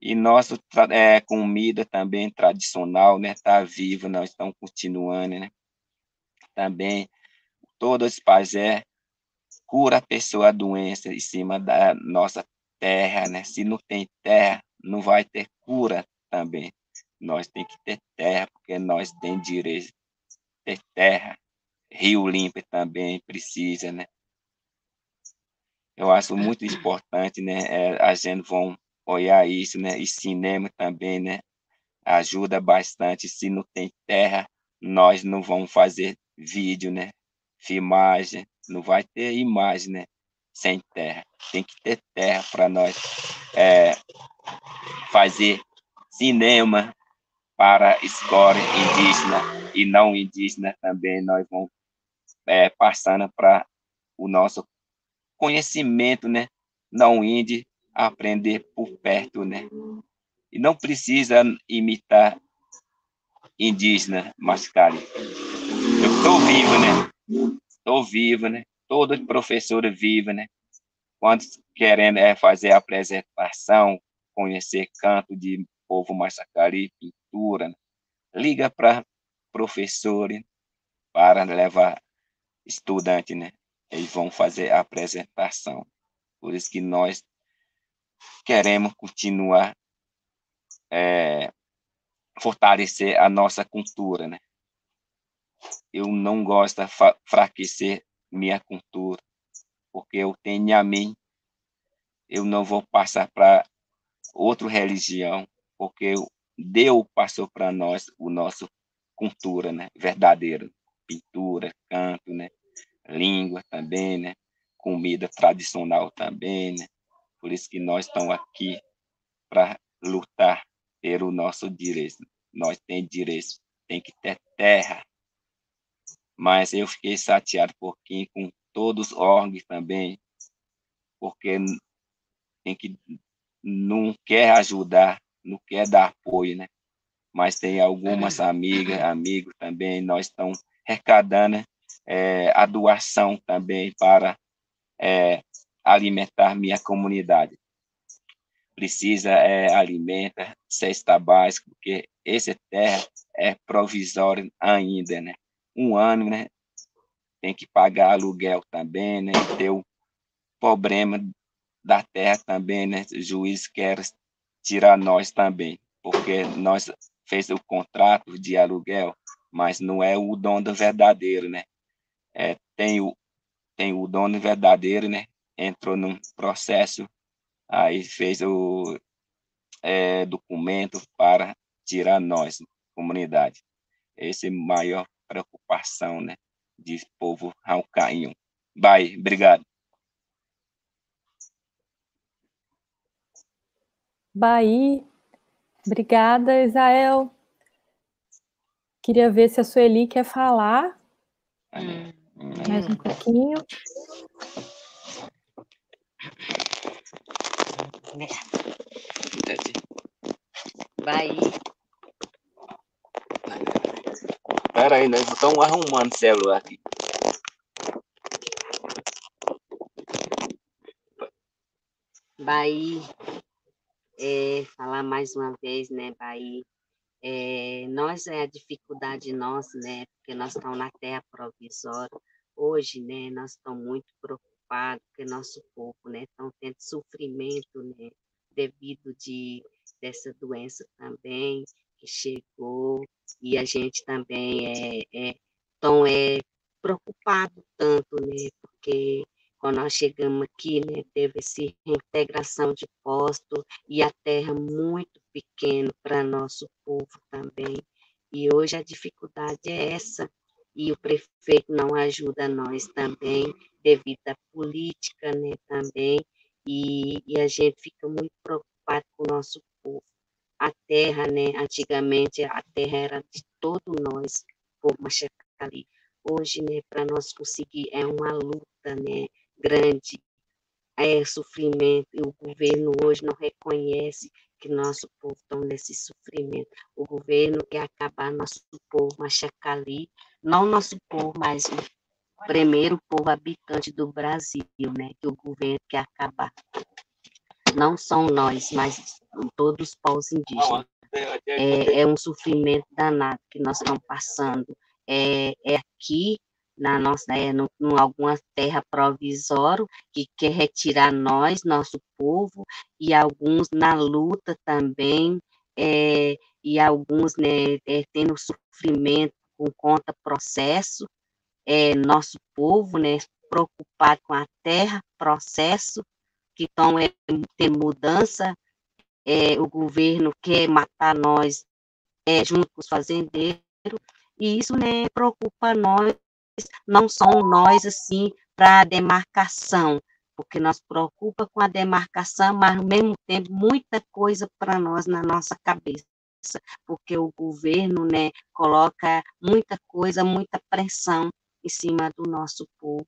E nossa é, comida também tradicional, né? Está viva, nós estamos continuando, né? Também todos os pajé cura a pessoa a doença em cima da nossa terra, né? Se não tem terra, não vai ter cura também. Nós tem que ter terra, porque nós tem direito de ter terra. Rio limpo também precisa, né? Eu acho muito importante, né? É, a gente vão olhar isso, né? E cinema também, né? Ajuda bastante. Se não tem terra, nós não vamos fazer vídeo, né? Filmagem, não vai ter imagem, né? Sem terra. Tem que ter terra para nós é, fazer cinema, para escola indígena e não indígena também, nós vamos é, passando para o nosso conhecimento, né? Não índio, aprender por perto, né? E não precisa imitar indígena, Mascari. Eu estou vivo, né? Estou vivo, né? Todo professor vivo, né? Quando querendo é fazer a apresentação, conhecer canto de povo Massacari, pintura, né? liga para professor para levar estudante, né? Eles vão fazer a apresentação. Por isso que nós queremos continuar é, fortalecer a nossa cultura, né? Eu não gosto de fraquecer minha cultura, porque eu tenho a mim, eu não vou passar para outra religião, porque Deus passou para nós o nosso cultura, né, verdadeira, pintura, canto, né, língua também, né, comida tradicional também, né. Por isso que nós estamos aqui para lutar pelo nosso direito. Nós temos direito, tem que ter terra. Mas eu fiquei chateado pouquinho com todos os órgãos também, porque tem que não quer ajudar não quer dar apoio, né? Mas tem algumas amigas, amigos também, nós estamos arrecadando é, a doação também para é, alimentar minha comunidade. Precisa é, alimenta, cesta básica, porque esse terra é provisório ainda, né? Um ano, né? Tem que pagar aluguel também, né? Tem o problema da terra também, né? O juiz quer tirar nós também, porque nós fez o contrato de aluguel, mas não é o dono verdadeiro, né? É, tem o tem o dono verdadeiro, né? Entrou num processo, aí fez o é, documento para tirar nós, comunidade. Essa é maior preocupação, né? De povo raucainho. Bye, obrigado. Bahia. Obrigada, Isael. Queria ver se a Sueli quer falar. Hum. Mais um pouquinho. Bahia. Espera aí, nós estamos arrumando o celular aqui. Bahia é, falar mais uma vez, né, Bahia, É, nós é a dificuldade nossa, né? Porque nós estamos na terra provisória. Hoje, né? Nós estamos muito preocupados porque nosso povo, né? Estão tendo sofrimento, né? Devido de dessa doença também que chegou e a gente também é, é tão é preocupado tanto, né? Porque quando nós chegamos aqui, né, teve essa integração de posto e a terra muito pequena para nosso povo também. E hoje a dificuldade é essa, e o prefeito não ajuda nós também, devido à política, né, também, e, e a gente fica muito preocupado com o nosso povo. A terra, né, antigamente a terra era de todos nós, povo Machacali. Hoje, né, para nós conseguir, é uma luta, né, grande é, sofrimento e o governo hoje não reconhece que nosso povo está nesse sofrimento. O governo quer acabar nosso povo machacali, não nosso povo, mas o primeiro povo habitante do Brasil, né? Que o governo quer acabar. Não são nós, mas todos os povos indígenas. É, é um sofrimento danado que nós estamos passando. É, é aqui na nossa, é, no, em alguma terra provisória que quer retirar nós, nosso povo, e alguns na luta também, é, e alguns né, é, tendo sofrimento com conta processo, é, nosso povo, né, preocupado com a terra, processo, que estão é, tem mudança, é, o governo quer matar nós é, junto com os fazendeiros, e isso né, preocupa nós não são nós, assim, para a demarcação, porque nós preocupa com a demarcação, mas ao mesmo tempo muita coisa para nós na nossa cabeça, porque o governo, né, coloca muita coisa, muita pressão em cima do nosso povo.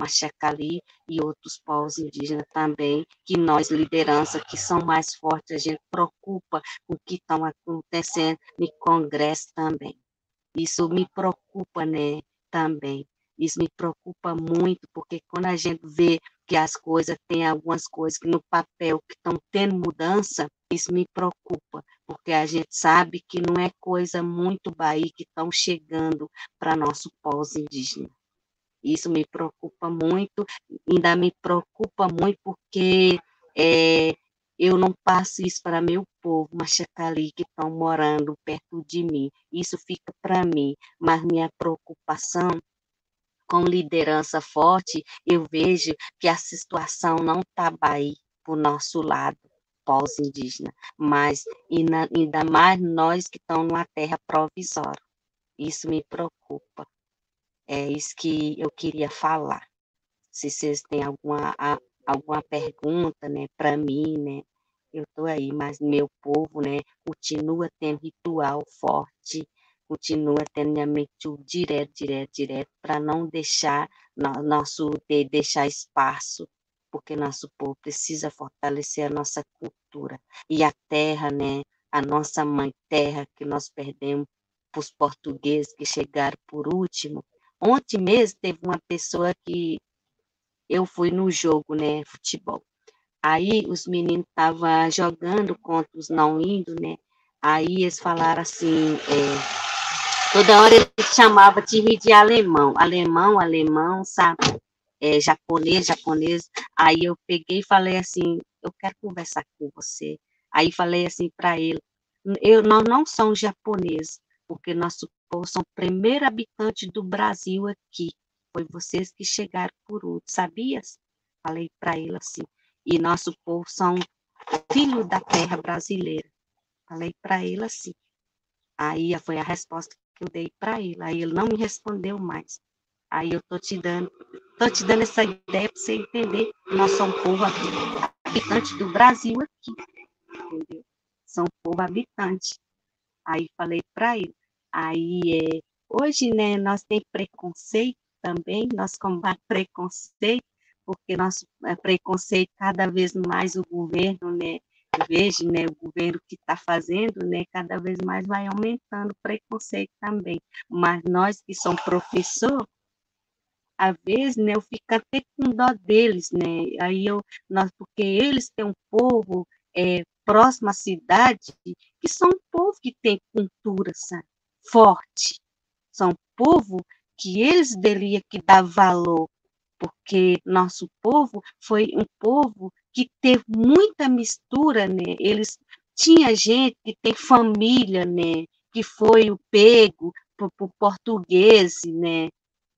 Machacali e outros povos indígenas também, que nós, liderança, que são mais fortes, a gente preocupa com o que estão acontecendo no Congresso também. Isso me preocupa, né? também. Isso me preocupa muito, porque quando a gente vê que as coisas, tem algumas coisas que no papel que estão tendo mudança, isso me preocupa, porque a gente sabe que não é coisa muito Bahia que estão chegando para nosso pós indígena. Isso me preocupa muito, ainda me preocupa muito porque é, eu não passo isso para meu povo, Machacali, que estão morando perto de mim. Isso fica para mim, mas minha preocupação com liderança forte, eu vejo que a situação não está aí para o nosso lado pós-indígena, mas ainda mais nós que estamos numa terra provisória. Isso me preocupa. É isso que eu queria falar. Se vocês têm alguma, alguma pergunta, né, para mim, né, eu estou aí, mas meu povo, né, continua tendo ritual forte, continua tendo minha mente direto, direto, direto, para não deixar nosso de, deixar espaço, porque nosso povo precisa fortalecer a nossa cultura e a terra, né, a nossa mãe terra que nós perdemos para os portugueses que chegaram por último. Ontem mesmo teve uma pessoa que eu fui no jogo, né, futebol. Aí os meninos estavam jogando contra os não indo, né? Aí eles falaram assim, é, toda hora ele chamava de de alemão, alemão, alemão, sabe? É, japonês, japonês. Aí eu peguei e falei assim, eu quero conversar com você. Aí falei assim para ele, eu, nós não somos japoneses, porque nosso povo são o primeiro habitante do Brasil aqui. Foi vocês que chegaram por último, sabias? Falei para ele assim e nosso povo são filhos da terra brasileira. Falei para ele assim. Aí foi a resposta que eu dei para ele. Aí ele não me respondeu mais. Aí eu tô te dando, tô te dando essa ideia para você entender. Nós somos povo habitante do Brasil aqui, entendeu? São povo habitante. Aí falei para ele. Aí é, hoje, né, nós tem preconceito também, nós combatemos preconceito porque nosso é, preconceito cada vez mais o governo, né, veja, né, o governo que está fazendo, né, cada vez mais vai aumentando o preconceito também. Mas nós que somos professor, às vezes, né, eu fico até com dó deles, né, aí eu, nós, porque eles têm um povo é, próxima à cidade, que são um povo que tem cultura sabe? Forte. São povo que eles deveriam que dar valor, porque nosso povo foi um povo que teve muita mistura, né? Eles tinha gente que tem família, né? Que foi o pego por, por português, né?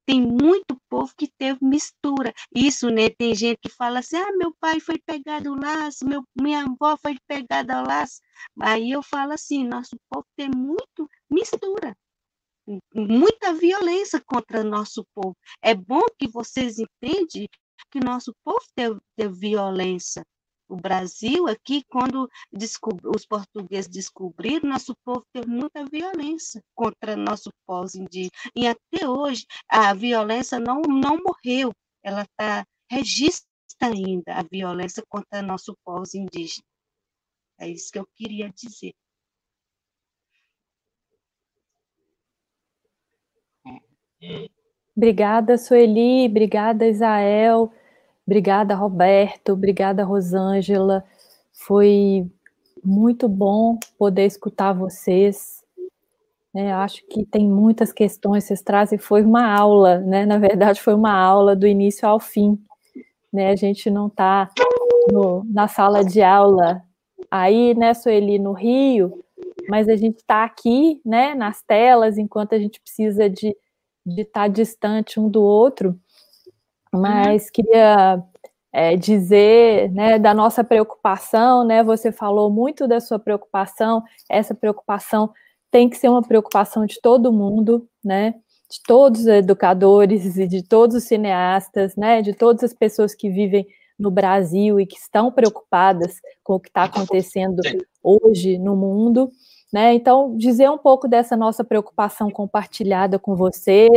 Tem muito povo que teve mistura. Isso, né? Tem gente que fala assim: ah, meu pai foi pegado laço, meu, minha avó foi pegada ao laço. Aí eu falo assim: nosso povo tem muito mistura muita violência contra nosso povo. É bom que vocês entendem que nosso povo tem, tem violência. O Brasil aqui, quando os portugueses descobriram, nosso povo teve muita violência contra nosso povo indígena. E até hoje, a violência não, não morreu, ela está registra ainda a violência contra nosso povo indígena. É isso que eu queria dizer. Obrigada, Sueli, obrigada, Isael, obrigada, Roberto, obrigada, Rosângela. Foi muito bom poder escutar vocês. É, acho que tem muitas questões que vocês trazem. Foi uma aula, né? Na verdade, foi uma aula do início ao fim. Né? A gente não está na sala de aula aí, né, Sueli, no Rio, mas a gente está aqui, né, nas telas, enquanto a gente precisa de de estar distante um do outro, mas queria é, dizer né, da nossa preocupação, né? Você falou muito da sua preocupação, essa preocupação tem que ser uma preocupação de todo mundo, né? De todos os educadores e de todos os cineastas, né? De todas as pessoas que vivem no Brasil e que estão preocupadas com o que está acontecendo hoje no mundo. Né? Então, dizer um pouco dessa nossa preocupação compartilhada com você,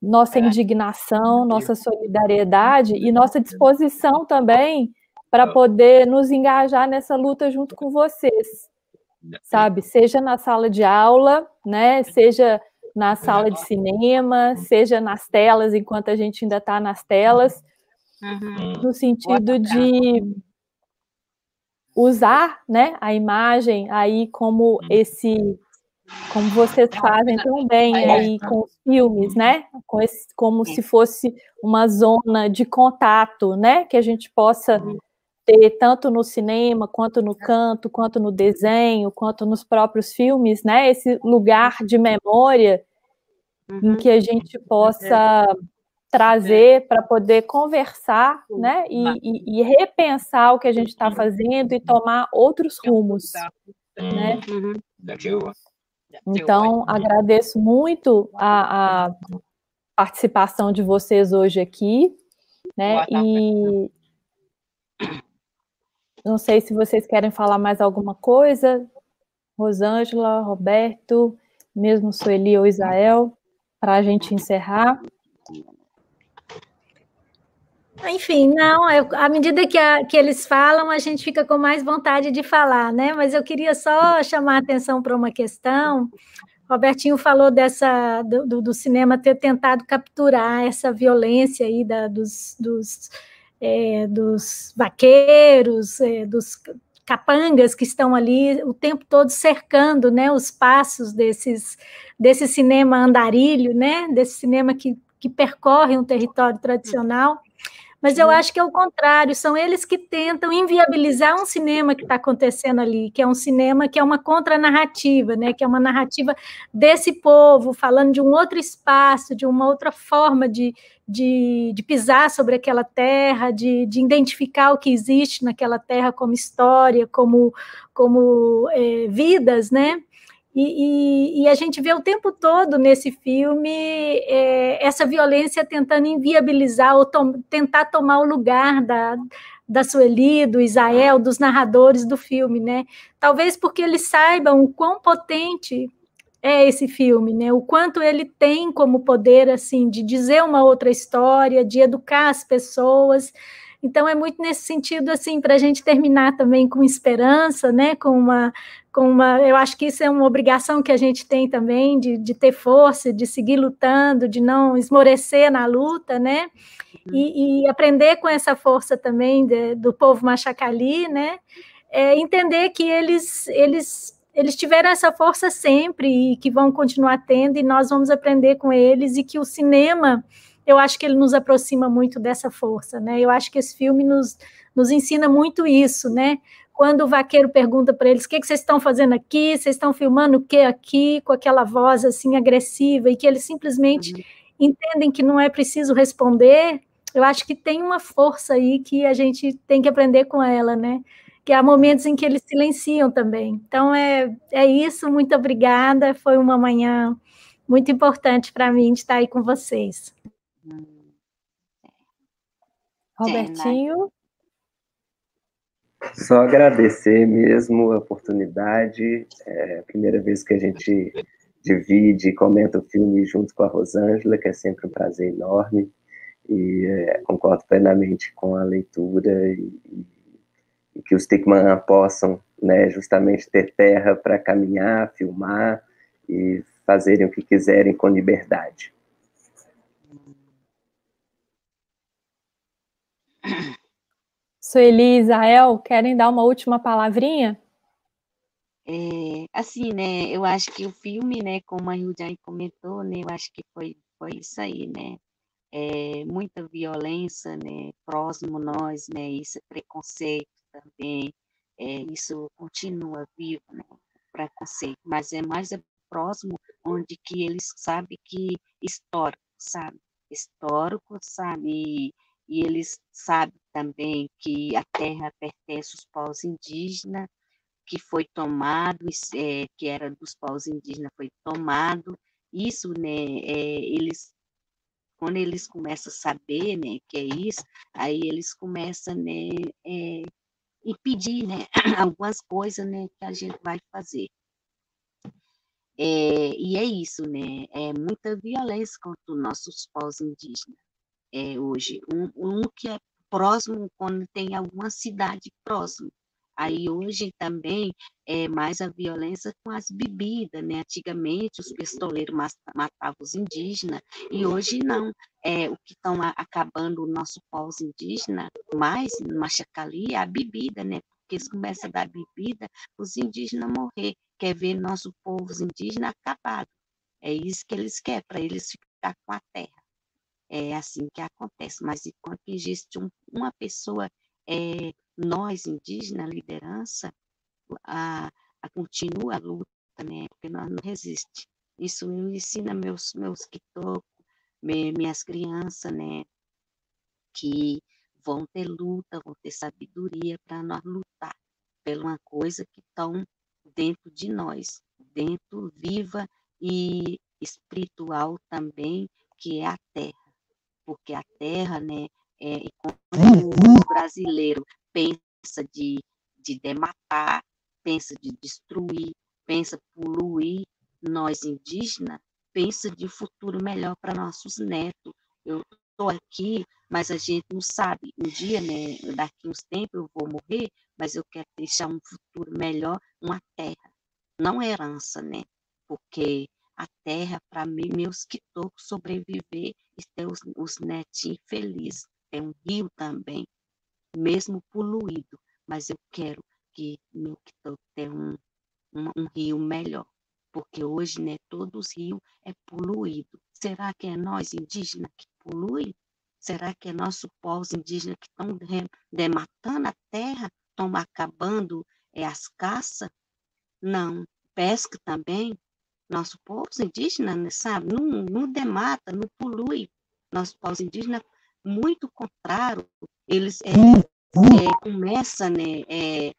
nossa indignação, nossa solidariedade e nossa disposição também para poder nos engajar nessa luta junto com vocês, sabe? Seja na sala de aula, né? Seja na sala de cinema, seja nas telas, enquanto a gente ainda está nas telas, uhum. no sentido de usar né, a imagem aí como esse como vocês fazem tão bem aí com os filmes, né? Com esse, como se fosse uma zona de contato, né? Que a gente possa ter tanto no cinema, quanto no canto, quanto no desenho, quanto nos próprios filmes, né? Esse lugar de memória em que a gente possa trazer para poder conversar, né, e, e, e, repensar o que a gente está fazendo e tomar outros rumos, né? Uhum. Então, agradeço muito a, a participação de vocês hoje aqui, né, e não sei se vocês querem falar mais alguma coisa, Rosângela, Roberto, mesmo Sueli ou Isael, para a gente encerrar. Enfim, não, eu, à medida que, a, que eles falam, a gente fica com mais vontade de falar, né? Mas eu queria só chamar a atenção para uma questão. Robertinho falou dessa do, do, cinema ter tentado capturar essa violência aí da, dos, dos, é, dos vaqueiros, é, dos capangas que estão ali o tempo todo cercando né, os passos desses, desse cinema andarilho, né, desse cinema que, que percorre um território tradicional. Mas eu acho que é o contrário, são eles que tentam inviabilizar um cinema que está acontecendo ali, que é um cinema que é uma contranarrativa, né? que é uma narrativa desse povo, falando de um outro espaço, de uma outra forma de, de, de pisar sobre aquela terra, de, de, identificar o que existe naquela terra como história, como, como é, vidas, né? E, e, e, a gente vê o tempo todo nesse filme é, essa violência tentando inviabilizar ou tom, tentar tomar o lugar da, da Sueli, do Isael, dos narradores do filme, né? Talvez porque eles saibam o quão potente é esse filme, né? O quanto ele tem como poder assim de dizer uma outra história, de educar as pessoas. Então é muito nesse sentido assim para a gente terminar também com esperança, né? Com uma com uma, eu acho que isso é uma obrigação que a gente tem também de, de ter força, de seguir lutando, de não esmorecer na luta, né? E, e aprender com essa força também de, do povo machacali, né? é, entender que eles, eles, eles tiveram essa força sempre e que vão continuar tendo, e nós vamos aprender com eles, e que o cinema, eu acho que ele nos aproxima muito dessa força, né? Eu acho que esse filme nos, nos ensina muito isso, né? Quando o vaqueiro pergunta para eles: o que, que vocês estão fazendo aqui? Vocês estão filmando o que aqui? Com aquela voz assim agressiva, e que eles simplesmente uhum. entendem que não é preciso responder. Eu acho que tem uma força aí que a gente tem que aprender com ela, né? Que há momentos em que eles silenciam também. Então é, é isso, muito obrigada. Foi uma manhã muito importante para mim de estar aí com vocês. Robertinho? Só agradecer mesmo a oportunidade. É a primeira vez que a gente divide e comenta o filme junto com a Rosângela, que é sempre um prazer enorme. E é, concordo plenamente com a leitura e, e que os Stickman possam né, justamente ter terra para caminhar, filmar e fazerem o que quiserem com liberdade. Sueli e Isael, querem dar uma última palavrinha? É, assim, né, eu acho que o filme, né, como a Hildiane comentou, né, eu acho que foi, foi isso aí, né, é, muita violência, né, próximo nós, né, isso é preconceito também, é, isso continua vivo, né, preconceito, mas é mais próximo onde que eles sabem que histórico, sabe, histórico, sabe, e eles sabem também que a terra pertence aos povos indígenas, que foi tomado, é, que era dos povos indígenas, foi tomado. Isso, né, é, eles, quando eles começam a saber, né, que é isso, aí eles começam, né, é, impedir, né, <clears throat> algumas coisas, né, que a gente vai fazer. É, e é isso, né, é muita violência contra os nossos povos indígenas é, hoje. Um, um que é próximo quando tem alguma cidade próxima. Aí hoje também é mais a violência com as bebidas, né? Antigamente os pistoleiros matavam os indígenas e hoje não. É, o que estão acabando o nosso povo indígena mais Machacali é a bebida, né? Porque eles começam a dar bebida, os indígenas morrer. Quer ver nosso povo indígena acabado. É isso que eles querem, para eles ficar com a terra é assim que acontece. Mas enquanto existe um, uma pessoa, é, nós indígenas, liderança, a, a continua a luta, né? Porque nós não resiste. Isso me ensina meus meus quitocos, minhas crianças, né? Que vão ter luta, vão ter sabedoria para nós lutar por uma coisa que estão dentro de nós, dentro viva e espiritual também, que é a terra porque a terra, né, é, quando o brasileiro pensa de, de dematar, pensa de destruir, pensa poluir, nós indígenas, pensa de futuro melhor para nossos netos. Eu estou aqui, mas a gente não sabe. Um dia, né, daqui uns tempos eu vou morrer, mas eu quero deixar um futuro melhor, uma terra, não herança, né? Porque a terra para meus quitocos sobreviver e ter os, os netinhos felizes. É um rio também, mesmo poluído, mas eu quero que meu quitoco tenha um, um, um rio melhor, porque hoje né, todos os rios é poluído. Será que é nós indígenas que polui? Será que é nosso povo indígena que estão dematando a terra, estão acabando é, as caças? Não, pesca também, nosso povo indígena, né, sabe, não, não demata, não polui. Nosso povo indígena, muito contrário, eles é, é, começam né, é,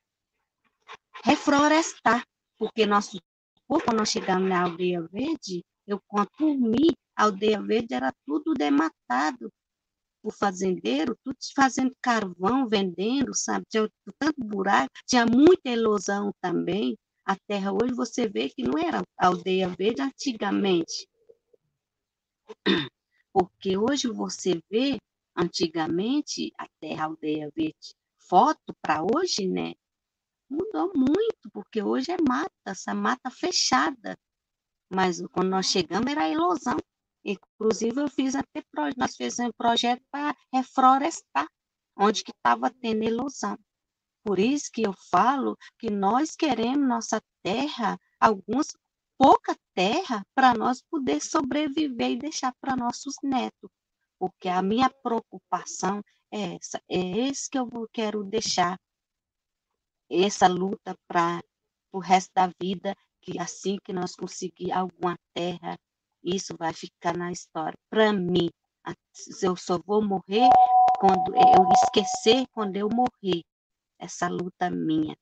reflorestar, porque nosso povo, quando nós chegamos na aldeia verde, eu conto por mim, a aldeia verde era tudo dematado por fazendeiro, tudo fazendo carvão, vendendo, sabe? Tinha tanto buraco, tinha muita ilusão também a terra hoje, você vê que não era aldeia verde antigamente. <clears throat> Porque hoje você vê, antigamente, a terra aldeia verde. Foto para hoje, né? Mudou muito, porque hoje é mata, essa mata fechada. Mas quando nós chegamos era ilusão. Inclusive, eu fiz até nós fizemos um projeto para reflorestar, onde que estava tendo ilusão por isso que eu falo que nós queremos nossa terra, alguns pouca terra para nós poder sobreviver e deixar para nossos netos. Porque a minha preocupação é essa, é esse que eu quero deixar essa luta para o resto da vida, que assim que nós conseguir alguma terra, isso vai ficar na história. Para mim, eu só vou morrer quando eu esquecer quando eu morrer essa luta minha,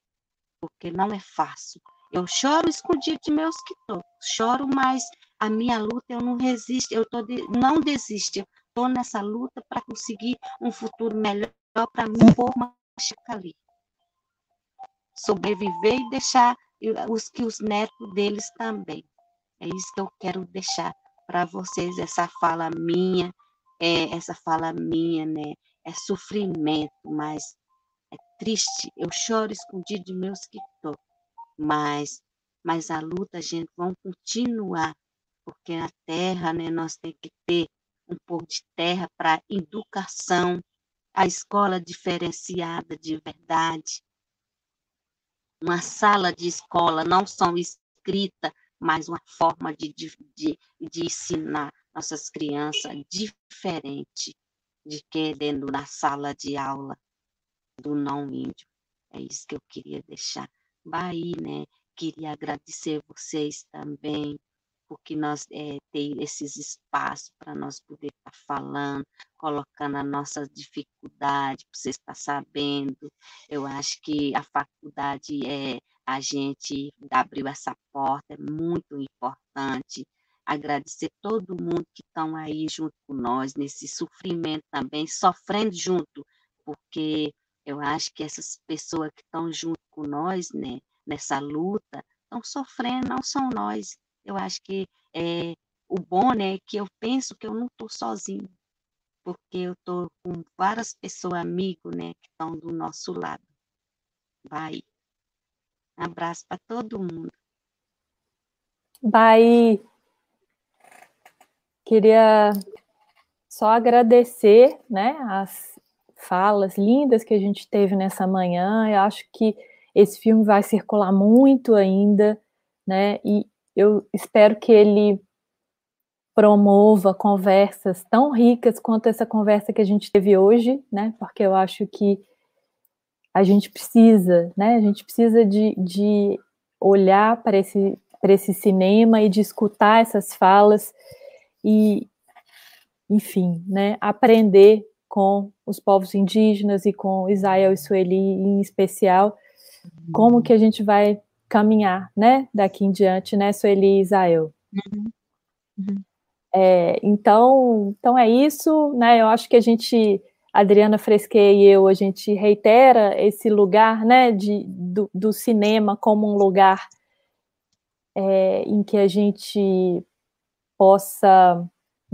porque não é fácil. Eu choro escondido de meus quitões, choro, mas a minha luta eu não resisto, eu tô de, não desisto, eu estou nessa luta para conseguir um futuro melhor para mim por ali. Sobreviver e deixar os que os netos deles também. É isso que eu quero deixar para vocês, essa fala minha, é, essa fala minha, né? É sofrimento, mas é triste. Eu choro escondido de meus quitões mas, mas a luta, gente, vamos continuar, porque na terra, né, nós temos que ter um pouco de terra para educação, a escola diferenciada de verdade, uma sala de escola, não só escrita, mas uma forma de, de, de ensinar nossas crianças diferente de que dentro da sala de aula do não índio. É isso que eu queria deixar. Bahia, né? Queria agradecer vocês também, porque nós é, tem esses espaços para nós poder estar tá falando, colocando a nossa dificuldade, para vocês estar tá sabendo. Eu acho que a faculdade é a gente abriu essa porta, é muito importante. Agradecer todo mundo que estão aí junto com nós, nesse sofrimento também, sofrendo junto, porque eu acho que essas pessoas que estão junto com nós, né, nessa luta, estão sofrendo, não são nós. Eu acho que é, o bom, né, é que eu penso que eu não estou sozinho, porque eu estou com várias pessoas, amigos, né, que estão do nosso lado. Vai. Um abraço para todo mundo. Vai. Queria só agradecer, né, as falas lindas que a gente teve nessa manhã. Eu acho que esse filme vai circular muito ainda, né? E eu espero que ele promova conversas tão ricas quanto essa conversa que a gente teve hoje, né? Porque eu acho que a gente precisa, né? A gente precisa de, de olhar para esse, para esse cinema e de escutar essas falas e, enfim, né? Aprender com os povos indígenas e com Israel e Sueli em especial, como que a gente vai caminhar, né, daqui em diante, né, Sueli e Israel. Uhum. Uhum. É, então, então é isso, né, eu acho que a gente, Adriana Fresque e eu, a gente reitera esse lugar, né, de, do, do cinema como um lugar é, em que a gente possa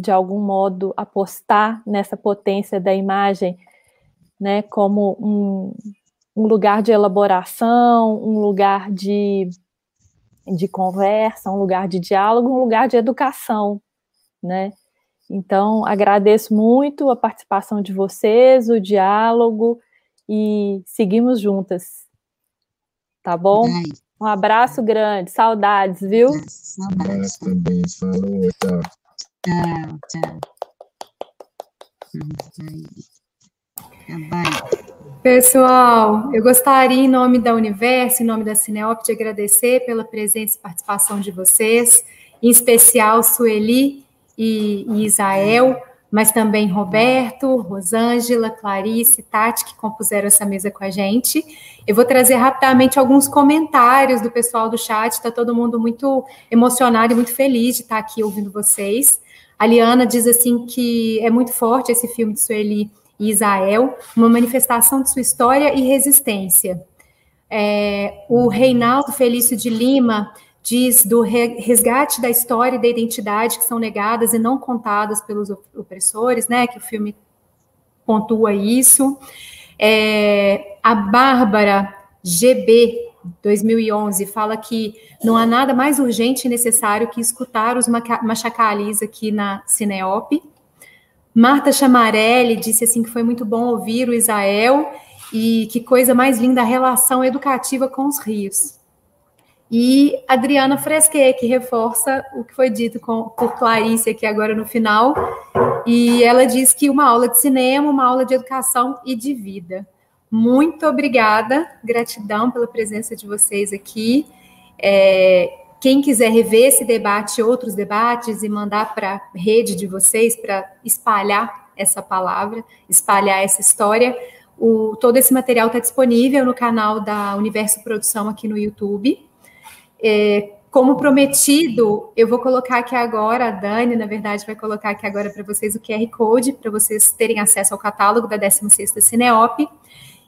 de algum modo, apostar nessa potência da imagem, né, como um, um lugar de elaboração, um lugar de, de conversa, um lugar de diálogo, um lugar de educação, né? Então, agradeço muito a participação de vocês, o diálogo e seguimos juntas. Tá bom? Um abraço grande, saudades, viu? Saudades também, falou, tchau. Tchau, tchau. Pessoal, eu gostaria, em nome da Universo, em nome da Cineop, de agradecer pela presença e participação de vocês, em especial Sueli e, e Isael, mas também Roberto, Rosângela, Clarice, Tati, que compuseram essa mesa com a gente. Eu vou trazer rapidamente alguns comentários do pessoal do chat, está todo mundo muito emocionado e muito feliz de estar aqui ouvindo vocês. A Liana diz assim que é muito forte esse filme de Sueli e Israel, uma manifestação de sua história e resistência. É, o Reinaldo Felício de Lima diz do resgate da história e da identidade que são negadas e não contadas pelos opressores, né? Que o filme pontua isso. É, a Bárbara GB 2011, fala que não há nada mais urgente e necessário que escutar os machacalis aqui na Cineop. Marta Chamarelli disse assim que foi muito bom ouvir o Isael E que coisa mais linda a relação educativa com os rios. E Adriana Fresque, que reforça o que foi dito com, por Clarice aqui agora no final. E ela diz que uma aula de cinema, uma aula de educação e de vida. Muito obrigada, gratidão pela presença de vocês aqui. É, quem quiser rever esse debate, outros debates, e mandar para a rede de vocês, para espalhar essa palavra, espalhar essa história, o, todo esse material está disponível no canal da Universo Produção aqui no YouTube. É, como prometido, eu vou colocar aqui agora, a Dani, na verdade, vai colocar aqui agora para vocês o QR Code, para vocês terem acesso ao catálogo da 16ª Cineop.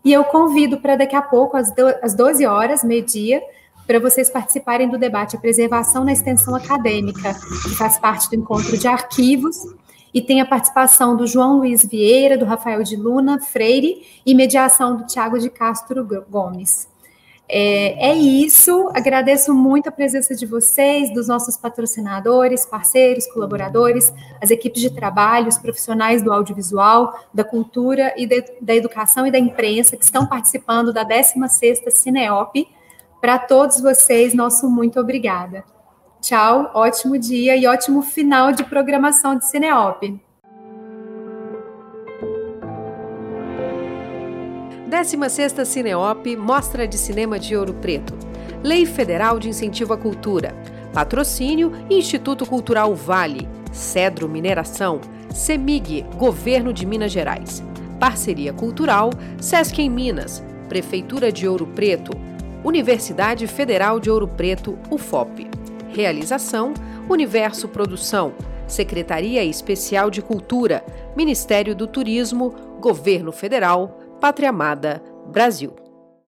E eu convido para daqui a pouco, às, do, às 12 horas, meio-dia, para vocês participarem do debate A Preservação na Extensão Acadêmica, que faz parte do encontro de arquivos, e tem a participação do João Luiz Vieira, do Rafael de Luna Freire, e mediação do Tiago de Castro Gomes. É, é, isso, agradeço muito a presença de vocês, dos nossos patrocinadores, parceiros, colaboradores, as equipes de trabalho, os profissionais do audiovisual, da cultura e de, da educação e da imprensa que estão participando da 16ª Cineop. Para todos vocês, nosso muito obrigada. Tchau, ótimo dia e ótimo final de programação de Cineop. 16ª Cineop Mostra de Cinema de Ouro Preto. Lei Federal de Incentivo à Cultura. Patrocínio Instituto Cultural Vale. Cedro Mineração. CEMIG, Governo de Minas Gerais. Parceria Cultural Sesc em Minas. Prefeitura de Ouro Preto. Universidade Federal de Ouro Preto, UFOP. Realização Universo Produção. Secretaria Especial de Cultura, Ministério do Turismo, Governo Federal, Pátria Amada, Brasil.